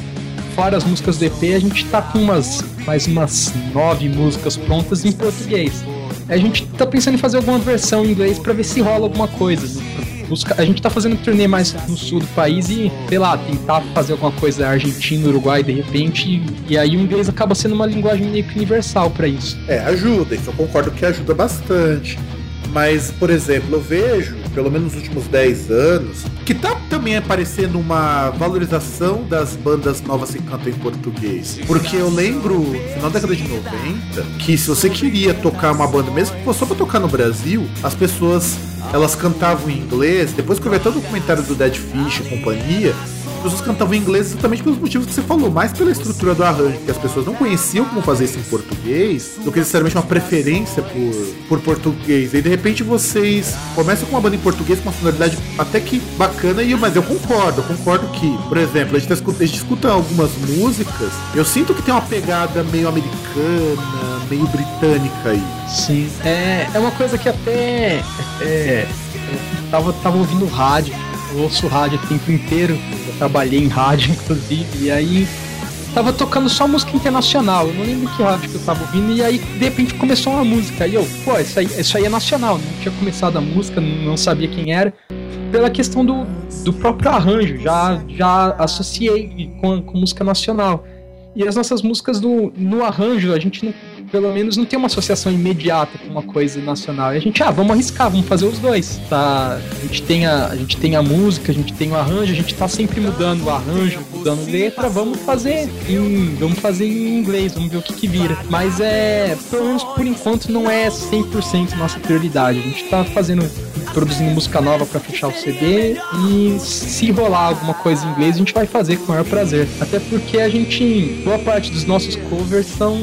fora as músicas do EP, a gente tá com umas mais umas nove músicas prontas em português. A gente tá pensando em fazer alguma versão em inglês para ver se rola alguma coisa. A gente tá fazendo turnê mais no sul do país e, sei lá, tentar fazer alguma coisa Argentina, Uruguai de repente. E aí o inglês acaba sendo uma linguagem meio que universal para isso. É, ajuda, isso eu concordo que ajuda bastante. Mas, por exemplo, eu vejo, pelo menos nos últimos 10 anos, que tá também aparecendo uma valorização das bandas novas que cantam em português. Porque eu lembro, no final da década de 90, que se você queria tocar uma banda, mesmo que fosse só pra tocar no Brasil, as pessoas elas cantavam em inglês. Depois que eu vi até o documentário do Dead Fish e companhia, pessoas cantavam em inglês exatamente pelos motivos que você falou, mais pela estrutura do arranjo, que as pessoas não conheciam como fazer isso em português, do que necessariamente uma preferência por, por português. E de repente vocês começam com uma banda em português com uma sonoridade até que bacana, e, mas eu concordo, eu concordo que, por exemplo, a gente, tá escuta, a gente escuta algumas músicas, eu sinto que tem uma pegada meio americana, meio britânica aí. Sim, é, é uma coisa que até. É, eu tava, tava ouvindo rádio, eu ouço rádio o tempo inteiro trabalhei em rádio, inclusive, e aí tava tocando só música internacional. Eu não lembro que rádio que eu tava ouvindo, e aí de repente começou uma música. E eu, pô, isso aí, isso aí é nacional. Não tinha começado a música, não sabia quem era. Pela questão do, do próprio arranjo, já, já associei com, com música nacional. E as nossas músicas no, no arranjo, a gente não pelo menos não tem uma associação imediata com uma coisa nacional. E a gente, ah, vamos arriscar, vamos fazer os dois. Tá? A gente tem a, a gente tem a música, a gente tem o arranjo, a gente tá sempre mudando o arranjo, mudando letra, vamos fazer em, vamos fazer em inglês, vamos ver o que que vira. Mas é, pelo menos por enquanto não é 100% nossa prioridade. A gente tá fazendo produzindo música nova para fechar o CD e se rolar alguma coisa em inglês a gente vai fazer com o maior prazer. Até porque a gente, boa parte dos nossos covers são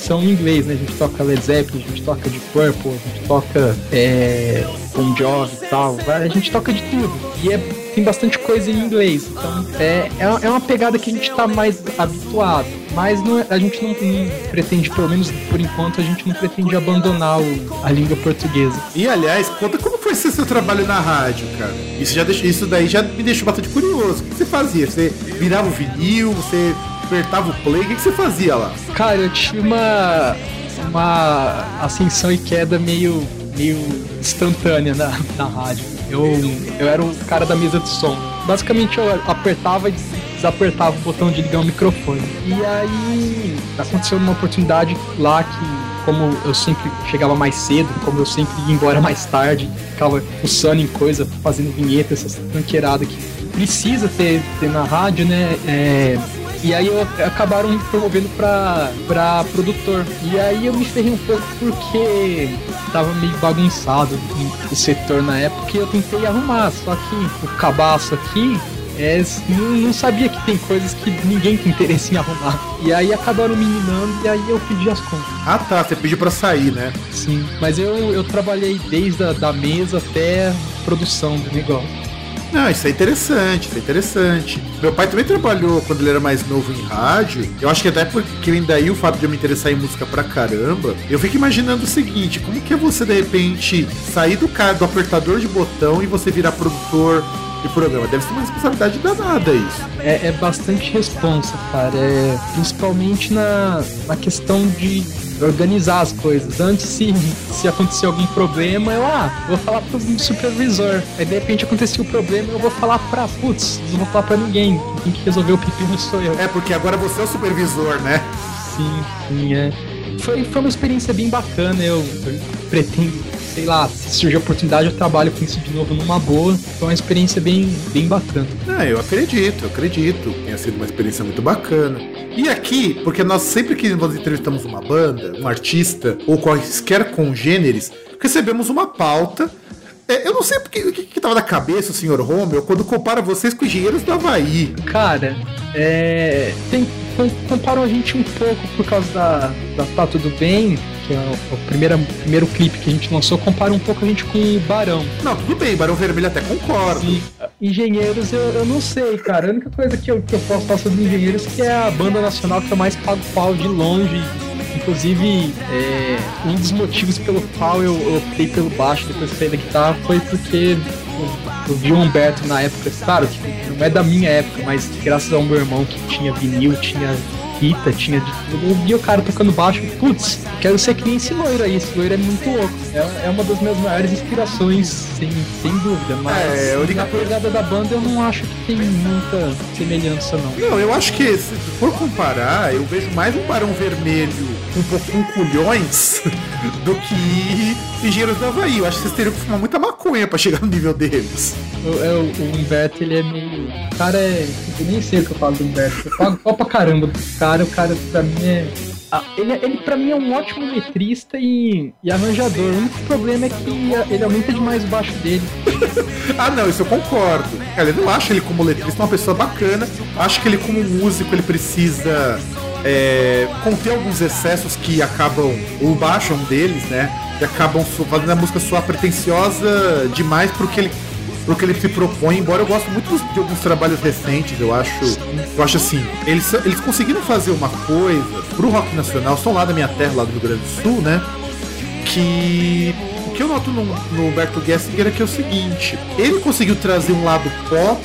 são em inglês, né? A gente toca Led Zeppelin, a gente toca de Purple, a gente toca é, Bon Jovi e tal. A gente toca de tudo. E é, tem bastante coisa em inglês. Então é, é, é uma pegada que a gente tá mais habituado. Mas não, é, a gente não, não, pretende, pelo menos por enquanto, a gente não pretende abandonar o, a língua portuguesa. E aliás, conta como foi ser seu trabalho na rádio, cara. Isso, já deixou, isso daí já me deixou bastante curioso. O que você fazia? Você virava o vinil, você apertava o play, o que, que você fazia lá? Cara, eu tive uma, uma ascensão e queda meio, meio instantânea na, na rádio. Eu, eu era o cara da mesa de som. Basicamente eu apertava e desapertava o botão de ligar o microfone. E aí aconteceu uma oportunidade lá que como eu sempre chegava mais cedo, como eu sempre ia embora mais tarde, ficava fuçando em coisa, fazendo vinheta, essa tranqueirada que precisa ter, ter na rádio, né? É, E aí eu, acabaram me promovendo pra, pra produtor. E aí eu me ferrei um pouco porque tava meio bagunçado o setor na época e eu tentei arrumar. Só que o cabaço aqui é, não, não, sabia que tem coisas que ninguém tem interesse em arrumar. E aí acabaram me minando e aí eu pedi as contas. Ah tá, você pediu para sair, né? Sim, mas eu, eu trabalhei desde a da mesa até a produção do negócio. Não, isso é interessante, isso é interessante. Meu pai também trabalhou quando ele era mais novo em rádio. Eu acho que até porque ainda aí o fato de eu me interessar em música pra caramba, eu fico imaginando o seguinte, como que é você de repente sair do cara do apertador de botão e você virar produtor de programa. Deve ser uma responsabilidade danada isso. É, é bastante responsa, cara. É, principalmente na, na questão de organizar as coisas. Antes, se, se acontecer algum problema, eu, ah, vou falar pro supervisor. Aí, de repente, acontecia o problema, eu vou falar pra, putz, não vou falar pra ninguém. Quem que resolveu o pepino sou eu. É, porque agora você é o supervisor, né? Sim, sim, é. Foi, foi uma experiência bem bacana, eu, eu pretendo sei lá, se surgir oportunidade, eu trabalho com isso de novo numa boa. Foi uma experiência bem, bem bacana. Ah, eu acredito, eu acredito. Tenha sido uma experiência muito bacana. E aqui, porque nós sempre que nós entrevistamos uma banda, um artista, ou quaisquer congêneres, recebemos uma pauta é, eu não sei porque, o que, que tava na cabeça o senhor Romeu quando compara vocês com engenheiros do Havaí. Cara, é. Tem, comparam a gente um pouco por causa da, da Tá Tudo Bem, que é o, o primeiro, primeiro clipe que a gente lançou, compara um pouco a gente com o Barão. Não, tudo bem, Barão Vermelho até concordo. E, engenheiros, eu, eu não sei, cara. A única coisa que eu, que eu posso falar sobre Engenheiros é que é a banda nacional que eu mais pago pau de longe Inclusive, é, um dos motivos pelo qual eu, eu optei pelo baixo depois de sair da guitarra foi porque eu, eu vi o Humberto na época, claro, que não é da minha época, mas graças ao meu irmão que tinha vinil, tinha fita, tinha de tudo. Eu vi o cara tocando baixo, putz, quero ser que nem esse loiro aí, esse loiro é muito louco. É, é uma das minhas maiores inspirações, sem, sem dúvida, mas é, eu na pegada da banda eu não acho que tem muita semelhança, não. Não, eu acho que se for comparar, eu vejo mais um Barão Vermelho um pouco com culhões do que Engenheiros do Havaí. Eu acho que vocês teriam que fumar muita maconha pra chegar no nível deles. O, é, o, Humberto, ele é meio. O cara é. Eu nem sei o que eu falo do Humberto. Eu pago pau pra caramba do cara. O cara, pra mim, é. Ah, ele, ele pra mim é um ótimo letrista e, e arranjador. O único problema é que ele aumenta demais o baixo dele. ah, não, isso eu concordo. Cara, eu não acho ele como letrista uma pessoa bacana. Acho que ele, como músico, ele precisa é, conter alguns excessos que acabam, o baixo é um deles, né? Que acabam fazendo a música soar pretensiosa demais pro que ele pro que ele se propõe, embora eu goste muito de alguns trabalhos recentes, eu acho. Eu acho assim, eles, eles conseguiram fazer uma coisa pro rock nacional, são lá da minha terra, lá do Rio Grande do Sul, né? Que o que eu noto no, no Humberto Gessinger é que é o seguinte, ele conseguiu trazer um lado pop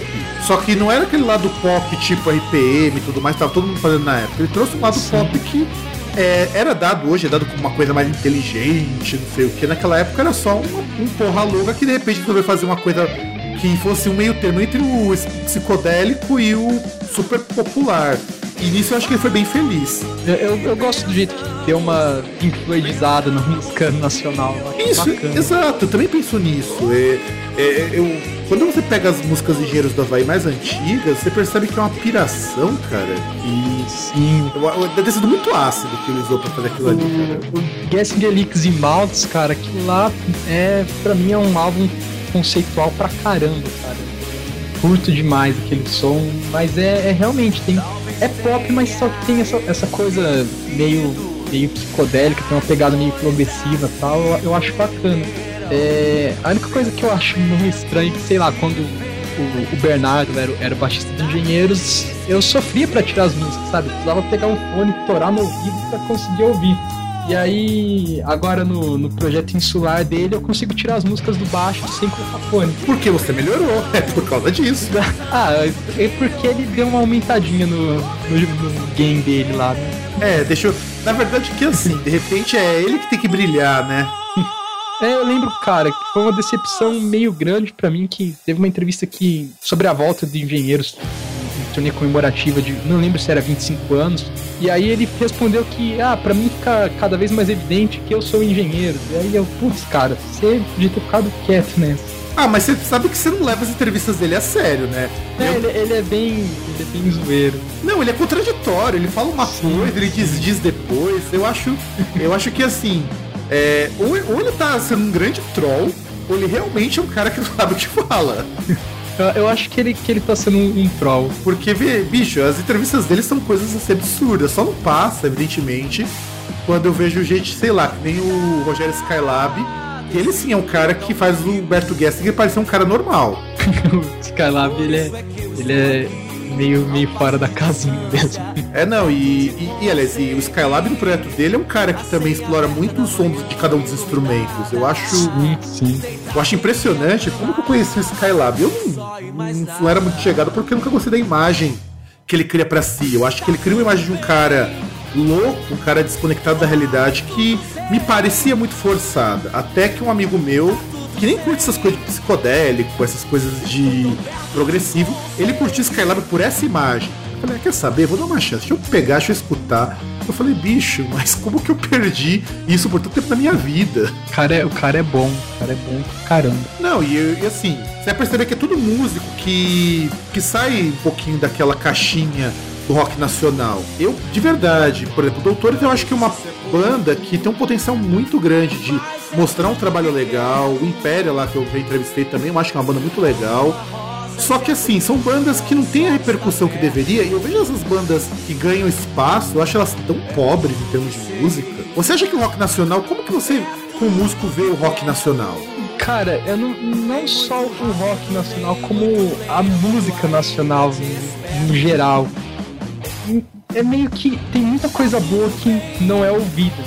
só que não era aquele lado pop tipo RPM e tudo mais, tava todo mundo fazendo na época. Ele trouxe um lado Sim. pop que é, era dado hoje, é dado como uma coisa mais inteligente, não sei o que. Naquela época era só uma, um porra louca que de repente resolveu fazer uma coisa que fosse um meio termo entre o psicodélico e o super popular. E nisso eu acho que ele foi bem feliz. Eu, eu, eu gosto do jeito que deu uma influenciada na música nacional. Isso, bacana. exato, eu também penso nisso. É, é, eu, quando você pega as músicas Engenheiros do Havaí mais antigas, você percebe que é uma piração, cara. E sim. Deve ter sido muito ácido que ele usou pra fazer aquilo ali, cara. O Guessing Elix e Maltz, cara, aquilo lá é, pra mim é um álbum conceitual pra caramba, cara. Curto demais aquele som, mas é, é realmente tem é pop, mas só que tem essa, essa coisa meio, meio psicodélica, tem uma pegada meio progressiva e tal, eu, eu, acho bacana. É, a única coisa que eu acho meio estranho, que sei lá, quando o, o Bernardo era, era o baixista de Engenheiros, eu sofria para tirar as músicas, sabe? Precisava pegar um fone, torar no ouvido para conseguir ouvir. E aí, agora no, no projeto insular dele, eu consigo tirar as músicas do baixo sem colocar fone. Porque você melhorou, é por causa disso. ah, é porque ele deu uma aumentadinha no, no, no game dele lá, né? É, deixa eu. Na verdade, que assim, de repente é ele que tem que brilhar, né? É, eu lembro, cara, que foi uma decepção meio grande para mim que teve uma entrevista que sobre a volta de engenheiros turnê comemorativa de, não lembro se era 25 anos, e aí ele respondeu que, ah, pra mim fica cada vez mais evidente que eu sou engenheiro. E aí eu, putz, cara, você podia ter ficado quieto nessa. Ah, mas você sabe que você não leva as entrevistas dele a sério, né? É, ele, ele é bem. Ele é bem zoeiro. Não, ele é contraditório, ele fala uma coisa, ele diz, diz depois. Eu acho. Eu acho que assim. É, ou, ou ele tá sendo um grande troll, ou ele realmente é um cara que não sabe o que fala. Eu, acho que ele, que ele tá sendo um, um troll. Porque, bicho, as entrevistas dele são coisas assim absurdas. Só não passa, evidentemente, quando eu vejo gente, sei lá, que nem o Rogério Skylab. Ele sim é um cara que faz o Humberto Gessinger parecer um cara normal. o Skylab, ele é. Ele é meio, meio fora da casinha mesmo. É, não, e, e, e aliás, e o Skylab no projeto dele é um cara que também explora muito os sons de cada um dos instrumentos. Eu acho. Sim, sim. Eu acho impressionante como que eu conheci o Skylab. Eu não, não era muito chegado porque eu nunca gostei da imagem que ele cria para si. Eu acho que ele cria uma imagem de um cara louco, um cara desconectado da realidade que me parecia muito forçada. Até que um amigo meu, que nem curte essas coisas de psicodélico, essas coisas de progressivo, ele curtiu Skylab por essa imagem. Eu falei, ah, quer saber? Vou dar uma chance, deixa eu pegar, deixa eu escutar. Eu falei, bicho, mas como que eu perdi isso por tanto tempo na minha vida? O cara é, o cara é bom, o cara é bom pra caramba. Não, e, e assim, você vai perceber que é tudo músico que, que sai um pouquinho daquela caixinha do rock nacional. Eu, de verdade, por exemplo, Doutores eu acho que é uma banda que tem um potencial muito grande de mostrar um trabalho legal. O Império lá que eu entrevistei também, eu acho que é uma banda muito legal. Só que assim, são bandas que não têm a repercussão que deveria, e eu vejo essas bandas que ganham espaço, eu acho elas tão pobres em termos de música. Você acha que o rock nacional, como que você, como músico, vê o rock nacional? Cara, eu não, não só o rock nacional, como a música nacional no geral. É meio que tem muita coisa boa que não é ouvida.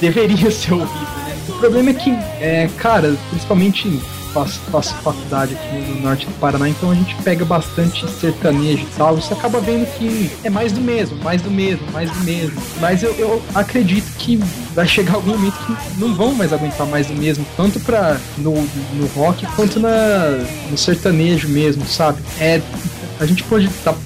Deveria ser ouvida. O problema é que, é, cara, principalmente faço, faço faculdade aqui no norte do Paraná, então a gente pega bastante sertanejo e tal. Você acaba vendo que é mais do mesmo, mais do mesmo, mais do mesmo. Mas eu, eu acredito que vai chegar algum momento que não vão mais aguentar mais do mesmo, tanto pra, no, no rock quanto na, no sertanejo mesmo, sabe? É, a gente pode estar tá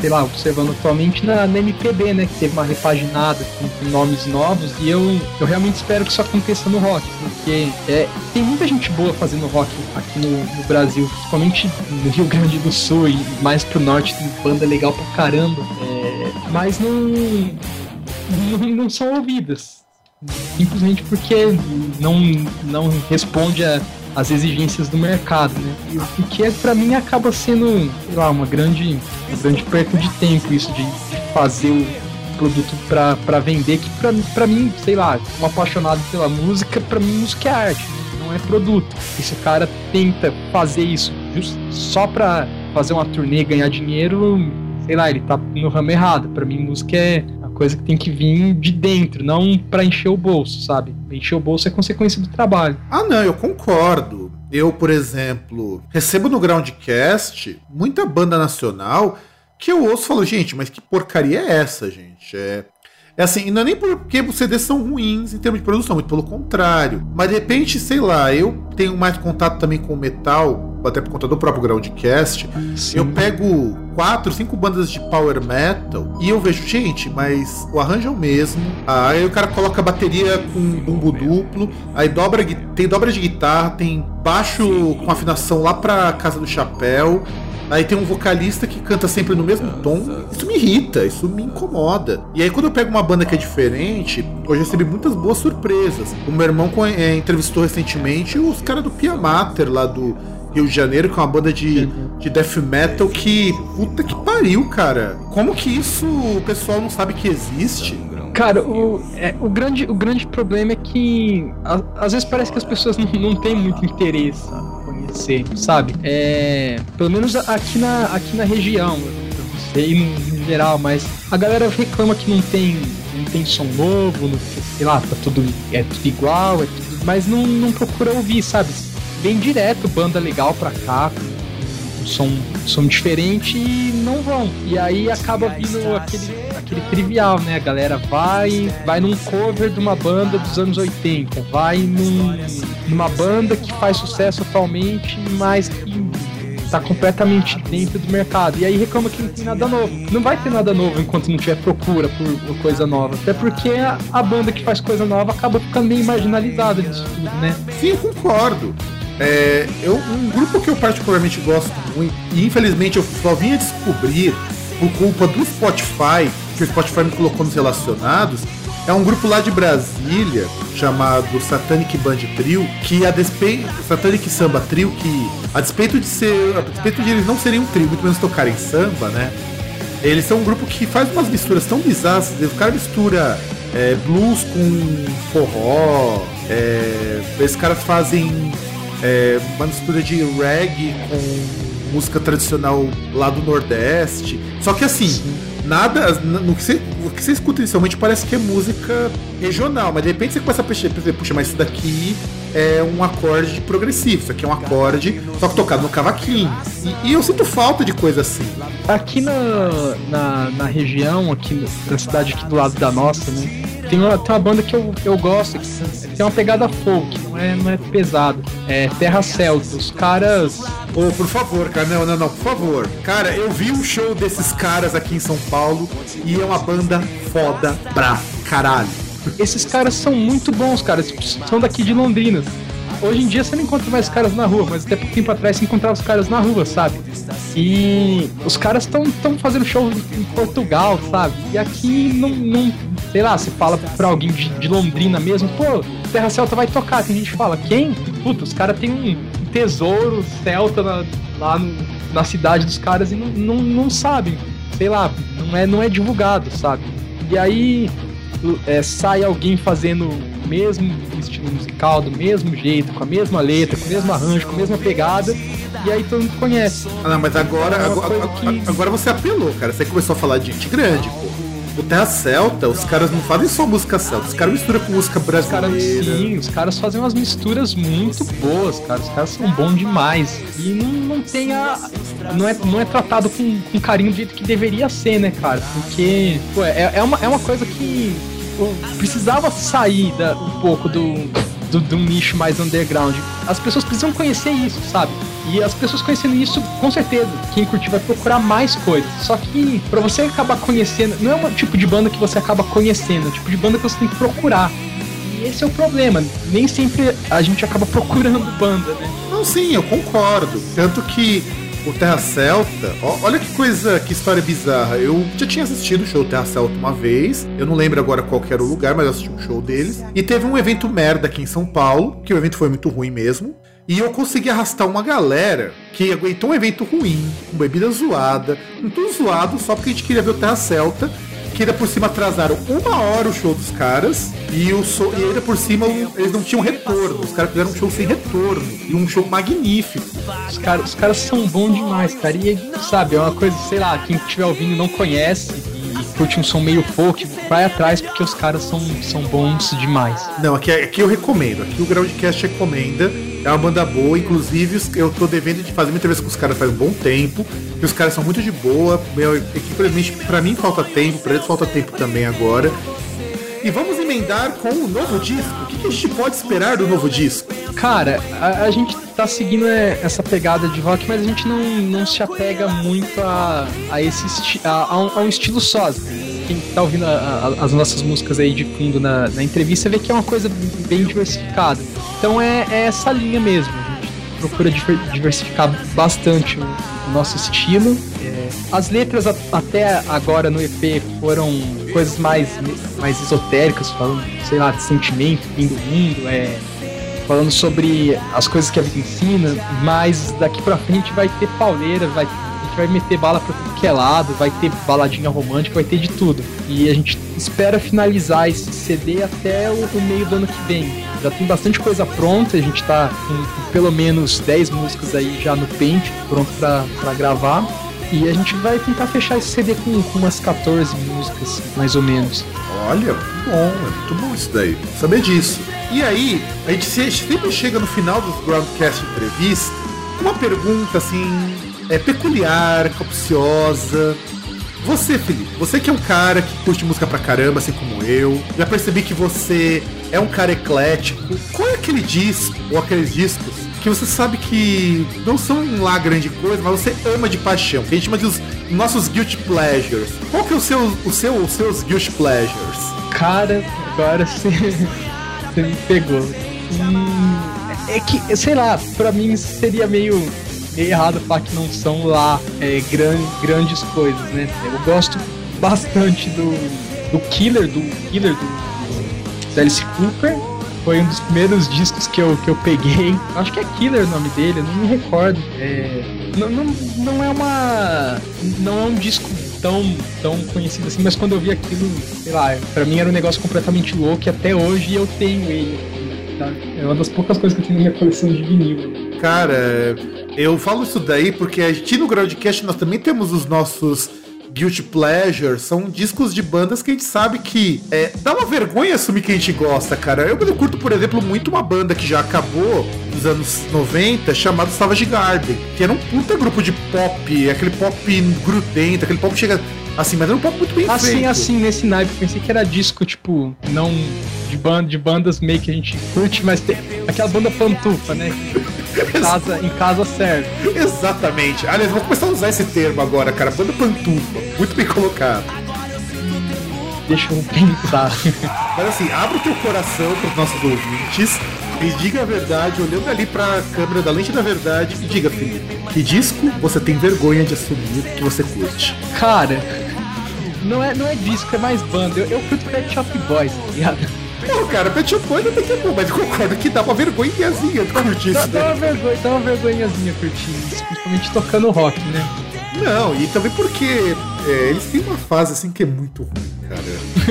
sei lá, observando atualmente na, na MPB, né? Que teve uma repaginada com, nomes novos e eu, eu realmente espero que isso aconteça no rock, porque é, tem muita gente boa fazendo rock aqui no, no Brasil, principalmente no Rio Grande do Sul e mais pro norte, tem banda legal pra caramba, é, mas não, não, não são ouvidas simplesmente porque não, não responde a, as exigências do mercado, né? O que é para mim acaba sendo, sei lá, uma grande, uma grande perda de tempo isso de, de fazer o produto para vender, que para mim, sei lá, um apaixonado pela música, para mim música é arte, não é produto. E se o cara tenta fazer isso just, só para fazer uma turnê e ganhar dinheiro, sei lá, ele tá no ramo errado. Para mim música é coisa que tem que vir de dentro, não para encher o bolso, sabe? Encher o bolso é consequência do trabalho. Ah, não, eu concordo. Eu, por exemplo, recebo no Groundcast muita banda nacional que eu ouço e falo, gente, mas que porcaria é essa, gente? É, é assim, não é nem porque os CDs são ruins em termos de produção, muito pelo contrário. Mas de repente, sei lá, eu tenho mais contato também com metal, até por conta do próprio Groundcast. Sim. Eu pego quatro, cinco bandas de power metal e eu vejo, gente, mas o arranjo é o mesmo. Aí o cara coloca a bateria com bumbo duplo, aí dobra, tem dobra de guitarra, tem baixo com afinação lá pra casa do chapéu. Aí tem um vocalista que canta sempre no mesmo tom. Isso me irrita, isso me incomoda. E aí quando eu pego uma banda que é diferente, eu recebi muitas boas surpresas. O meu irmão é, entrevistou recentemente os caras do Pia Mater lá do Rio de Janeiro, que é uma banda de, de death metal que. Puta que pariu, cara. Como que isso o pessoal não sabe que existe? Cara, o, é, o, grande, o grande problema é que a, às vezes parece que as pessoas não, não têm muito interesse conhecer, sabe? É, pelo menos aqui na, aqui na região, não sei no, no, geral, mas a galera reclama que não tem, não tem som novo, não, sei lá, tá tudo, é tudo igual, é tudo, mas não, não procura ouvir, sabe? Vem direto banda legal pra cá, som, som diferente e não vão. E aí acaba vindo aquele, aquele trivial, né? A galera vai, vai num cover de uma banda dos anos 80, vai num, numa banda que faz sucesso atualmente, mas que tá completamente dentro do mercado. E aí reclama que não tem nada novo. Não vai ter nada novo enquanto não tiver procura por coisa nova. Até porque a, banda que faz coisa nova acaba ficando meio marginalizada disso tudo, né? Sim, concordo. É, eu, um grupo que eu particularmente gosto muito, e infelizmente eu só vim a descobrir por culpa do Spotify, que o Spotify me colocou nos relacionados, é um grupo lá de Brasília chamado Satanic Band Trio, que a despeito Satanic Samba Trio, que a despeito de ser, a despeito de eles não serem um trio, muito menos tocarem samba, né? Eles são um grupo que faz umas misturas tão bizarras. O cara mistura é, blues com forró. É, esses caras fazem é, uma mistura de reggae com música tradicional lá do Nordeste. Só que assim, Sim. nada. No que, você, o que você escuta inicialmente parece que é música regional, mas de repente você começa a perceber, puxa, mas isso daqui é um acorde progressivo, isso aqui é um acorde só que tocado no cavaquinho. E, e eu sinto falta de coisa assim. Aqui na, na, na região, aqui na cidade aqui do lado da nossa, né? Tem uma, tem uma banda que eu, eu gosto, que tem uma pegada folk, não é, não é pesado. É Terra Celta. Os caras. Ô, oh, por favor, cara, não, não, não, por favor. Cara, eu vi um show desses caras aqui em São Paulo e é uma banda foda pra caralho. Esses caras são muito bons, cara. São daqui de Londrina. Hoje em dia você não encontra mais caras na rua, mas até pouco tempo atrás você encontrava os caras na rua, sabe? E os caras estão fazendo show em Portugal, sabe? E aqui não, não sei lá, você fala pra alguém de, de, Londrina mesmo, pô, Terra Celta vai tocar. Tem gente que fala, quem? Puta, os caras têm um tesouro celta na, lá no, na cidade dos caras e não, não, não sabem. Sei lá, não é, não é divulgado, sabe? E aí é, sai alguém fazendo o mesmo estilo musical, do mesmo jeito, com a mesma letra, com o mesmo arranjo, com a mesma pegada, e aí todo mundo conhece. Ah, não, mas agora, é agora, que... agora você apelou, cara. Você começou a falar de gente grande, pô. O Terra Celta, os caras não fazem só música celta, os caras misturam com música brasileira. Os caras, sim, os caras fazem umas misturas muito boas, cara. Os caras são bons demais. E não, não tem a. Não é, não é tratado com, com carinho do jeito que deveria ser, né, cara? Porque, pô, é, é, uma, é uma coisa que precisava sair da, um pouco do, do, do, nicho mais underground. As pessoas precisam conhecer isso, sabe? E as pessoas conhecendo isso, com certeza, quem curtir vai procurar mais coisas. Só que para você acabar conhecendo, não é um tipo de banda que você acaba conhecendo, é um tipo de banda que você tem que procurar. E esse é o problema. Nem sempre a gente acaba procurando banda, né? Não, sim, eu concordo. Tanto que o Terra Celta, ó, olha que coisa, que história bizarra. Eu já tinha assistido o show Terra Celta uma vez, eu não lembro agora qual era o lugar, mas eu assisti um show deles. E teve um evento merda aqui em São Paulo, que o evento foi muito ruim mesmo. E eu consegui arrastar uma galera que aguentou um evento ruim, com bebida zoada, com tudo zoado, só porque a gente queria ver o Terra Celta que ainda por cima atrasaram uma hora o show dos caras e, o so, e ainda por cima eles não tinham retorno. Os caras fizeram um show sem retorno e um show magnífico. Os, cara, os caras são bons demais, cara. E sabe, é uma coisa, sei lá, quem estiver ouvindo não conhece e curte um som meio folk, vai atrás porque os caras são, são bons demais. Não, aqui, aqui eu recomendo. Aqui o Groundcast recomenda. É uma banda boa, inclusive eu tô devendo de fazer uma entrevista com os caras faz um bom tempo. E os caras são muito de boa. Meu, infelizmente, pra mim falta tempo, pra eles falta tempo também agora. E vamos emendar com o novo disco. O que, que a gente pode esperar do novo disco? Cara, a, a, gente tá seguindo é, essa pegada de rock, mas a gente não, não se apega muito a, a esse a, a, um, estilo só quem tá ouvindo as nossas músicas aí de fundo na, na, entrevista vê que é uma coisa bem diversificada. Então é, é essa linha mesmo. A gente procura diversificar bastante o, o nosso estilo. É, as letras a, até agora no EP foram coisas mais, mais esotéricas, falando, sei lá, de sentimento, fim do mundo, é, falando sobre as coisas que a vida ensina, mas daqui pra frente vai ter pauleira, vai vai meter bala pra tudo que é lado, vai ter baladinha romântica, vai ter de tudo. E a gente espera finalizar esse CD até o, o meio do ano que vem. Já tem bastante coisa pronta, a gente tá com, com pelo menos 10 músicas aí já no pente, pronto pra gravar. E a gente vai tentar fechar esse CD com, com umas 14 músicas, mais ou menos. Olha, bom, é muito bom isso daí. Saber disso. E aí, a gente sempre chega no final dos Groundcast Entrevista uma pergunta assim é peculiar, capciosa. Você, Felipe, você que é um cara que curte música pra caramba, assim como eu, já percebi que você é um cara eclético. Qual é aquele disco, ou aqueles discos, que você sabe que não são lá grande coisa, mas você ama de paixão, que a gente chama de os nossos guilty pleasures. Qual que é o seu, o seu, os seus guilty pleasures? Cara, agora você, você me pegou. Hum, é que, sei lá, pra mim seria meio, meio errado falar que não são lá é, gran, grandes coisas, né? Eu gosto bastante do, do Killer, do Killer do, do Alice Cooper. Foi um dos primeiros discos que eu, que eu peguei. Acho que é Killer o nome dele, eu não me recordo. É, não, não, não é uma. Não é um disco tão, tão conhecido assim, mas quando eu vi aquilo, sei lá, pra mim era um negócio completamente louco e até hoje eu tenho ele. Tá? É uma das poucas coisas que eu tenho na minha coleção de vinil. Cara, eu falo isso daí porque a gente no Groundcast nós também temos os nossos Guilty Pleasure, são discos de bandas que a gente sabe que é, dá uma vergonha assumir que a gente gosta, cara. Eu, eu curto, por exemplo, muito uma banda que já acabou nos anos 90, chamada Savage Garden, que era um puta grupo de pop, aquele pop grudento, aquele pop que chega assim, mas era um pop muito bem assim, feito. Assim, nesse naipe, pensei que era disco, tipo, não de, banda, de bandas meio que a gente curte, mas tem aquela banda pantufa, né? Em casa, em casa serve. Exatamente. Aliás, vou começar a usar esse termo agora, cara. Banda pantufa. Muito bem colocado. Deixa eu pensar. Mas assim, abre o teu coração para os nossos ouvintes e diga a verdade, olhando ali para a câmera da lente da verdade, e diga, Felipe, que disco você tem vergonha de assumir que você curte? Cara, não é, não é disco, é mais banda. Eu, eu curto Pet Shop Boys, tá ligado? Pô, cara, Pet Shop Boys até que é bom, mas eu concordo que dá uma vergonhazinha de curtir Dá, isso. dá uma daí. vergonha, dá uma vergonhazinha curtindo isso, principalmente tocando rock, né? Não, e também porque é, eles têm uma fase assim que é muito ruim, cara.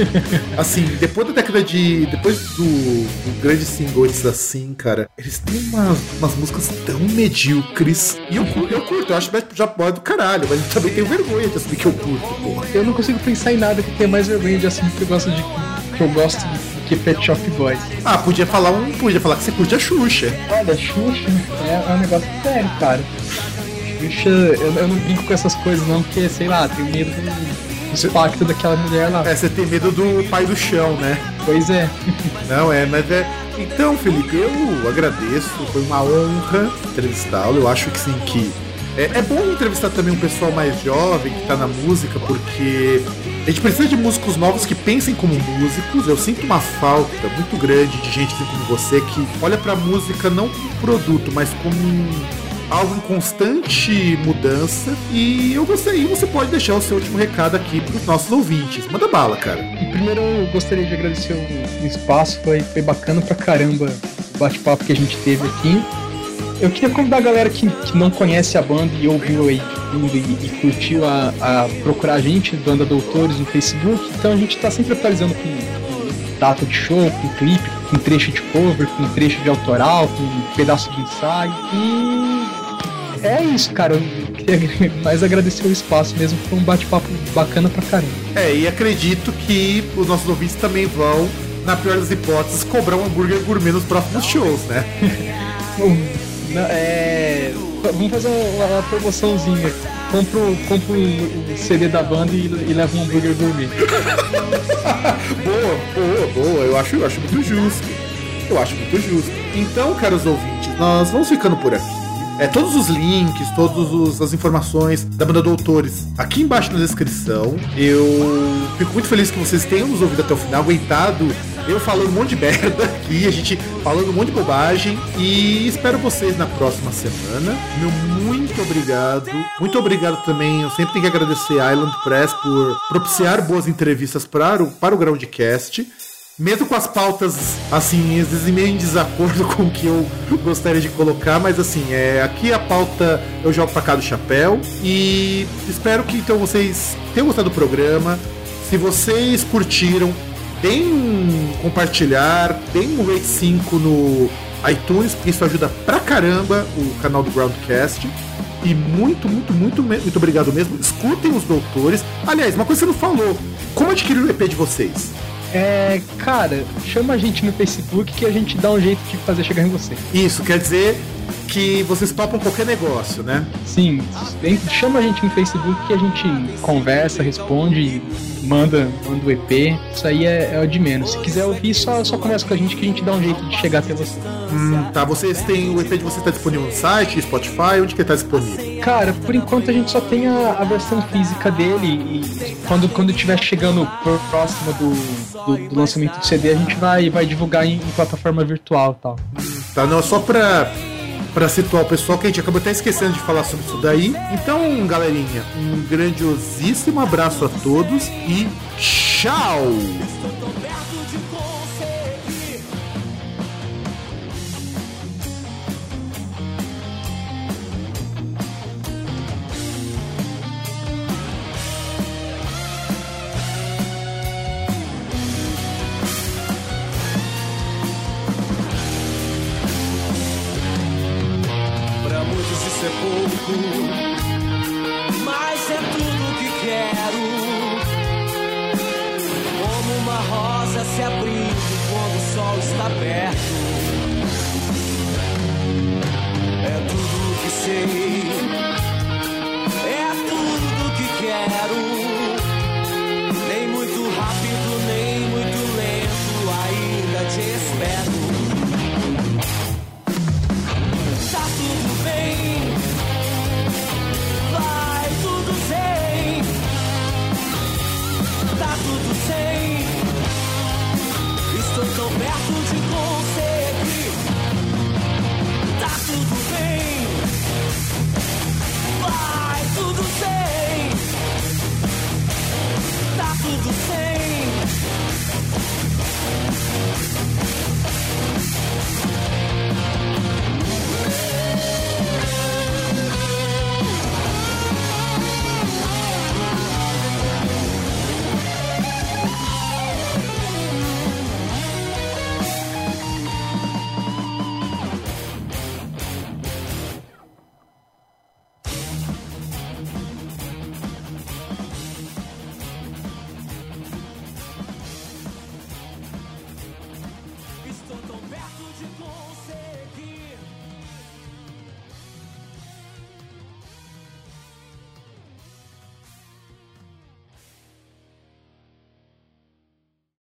assim, depois da década de. Depois do, do grande single It's Assim, cara, eles têm umas, umas músicas tão medíocres. E eu, eu curto, eu acho que já pode do caralho, mas eu também tenho vergonha de assumir que eu curto, porra. Eu não consigo pensar em nada que tenha mais vergonha de assumir que eu gosto de que eu gosto do que Pet Shop Boys. Ah, podia falar um. Podia falar que você curte a Xuxa. Olha, Xuxa é, é um negócio sério, cara. Xuxa, eu, eu não brinco com essas coisas não, porque, sei lá, tenho medo do, dos pactos daquela mulher lá. É, você tem medo do pai do chão, né? Pois é. Não, é, mas é. Então, Felipe, eu agradeço, foi uma honra entrevistá-lo. Eu acho que sim, que. É, é bom entrevistar também um pessoal mais jovem que tá na música, porque a gente precisa de músicos novos que pensem como músicos. Eu sinto uma falta muito grande de gente assim como você que olha pra música não como um produto, mas como um, algo em constante mudança. E eu gostaria, você pode deixar o seu último recado aqui pros nossos ouvintes. Manda bala, cara. Primeiro eu gostaria de agradecer o, espaço, foi, foi bacana pra caramba o bate-papo que a gente teve aqui. Eu queria convidar a galera que, que não conhece a banda e ouviu aí e, e curtiu a, a procurar a gente, Banda Doutores, no Facebook. Então a gente tá sempre atualizando com data de show, com clipe, com trecho de cover, com trecho de autoral, com pedaço de ensaio. E é isso, cara. Eu queria mais agradecer o espaço mesmo, foi um bate-papo bacana pra caramba. É, e acredito que os nossos ouvintes também vão, na pior das hipóteses, cobrar um hambúrguer gourmet nos próximos shows, né? É, vamos fazer uma, uma promoçãozinha. Compro, compro o CD da banda e, e levo um hambúrguer gourmet. boa, boa, boa. Eu acho, eu acho muito justo. Eu acho muito justo. Então, caros ouvintes, nós vamos ficando por aqui. É, todos os links, todas as informações da banda Doutores aqui embaixo na descrição. Eu fico muito feliz que vocês tenham nos ouvido até o final, aguentado eu falando um monte de merda aqui, a gente falando um monte de bobagem. E espero vocês na próxima semana. Meu muito obrigado. Muito obrigado também. Eu sempre tenho que agradecer a Island Press por propiciar boas entrevistas para o, para o Groundcast. Mesmo com as pautas, assim, às vezes meio em desacordo com o que eu gostaria de colocar, mas assim, é, aqui a pauta eu jogo pra cá do chapéu. E espero que então vocês tenham gostado do programa. Se vocês curtiram, deem um compartilhar, deem um rate 5 no iTunes, porque isso ajuda pra caramba o canal do Groundcast. E muito, muito, muito, muito obrigado mesmo. Escutem os doutores. Aliás, uma coisa que você não falou: como adquirir o EP de vocês? É, cara, chama a gente no Facebook que a gente dá um jeito de fazer chegar em você. Isso quer dizer que vocês topam qualquer negócio, né? Sim, chama a gente no Facebook que a gente conversa, responde, manda, manda o EP. Isso aí é, é o de menos. Se quiser ouvir, só, só conversa com a gente que a gente dá um jeito de chegar até você. Hum, tá, vocês têm. O EP de vocês está disponível no site, Spotify, onde que tá disponível? Cara, por enquanto a gente só tem a, a versão física dele e quando, quando estiver chegando próximo do, do, do lançamento do CD, a gente vai, vai divulgar em, em plataforma virtual e tal. tá? Não é só pra, pra situar o pessoal, que a gente acabou até esquecendo de falar sobre isso daí. Então, galerinha, um grandiosíssimo abraço a todos e tchau! pouco, mas é tudo que quero. Como uma rosa se abrindo quando o sol está perto. É tudo que sei, é tudo que quero.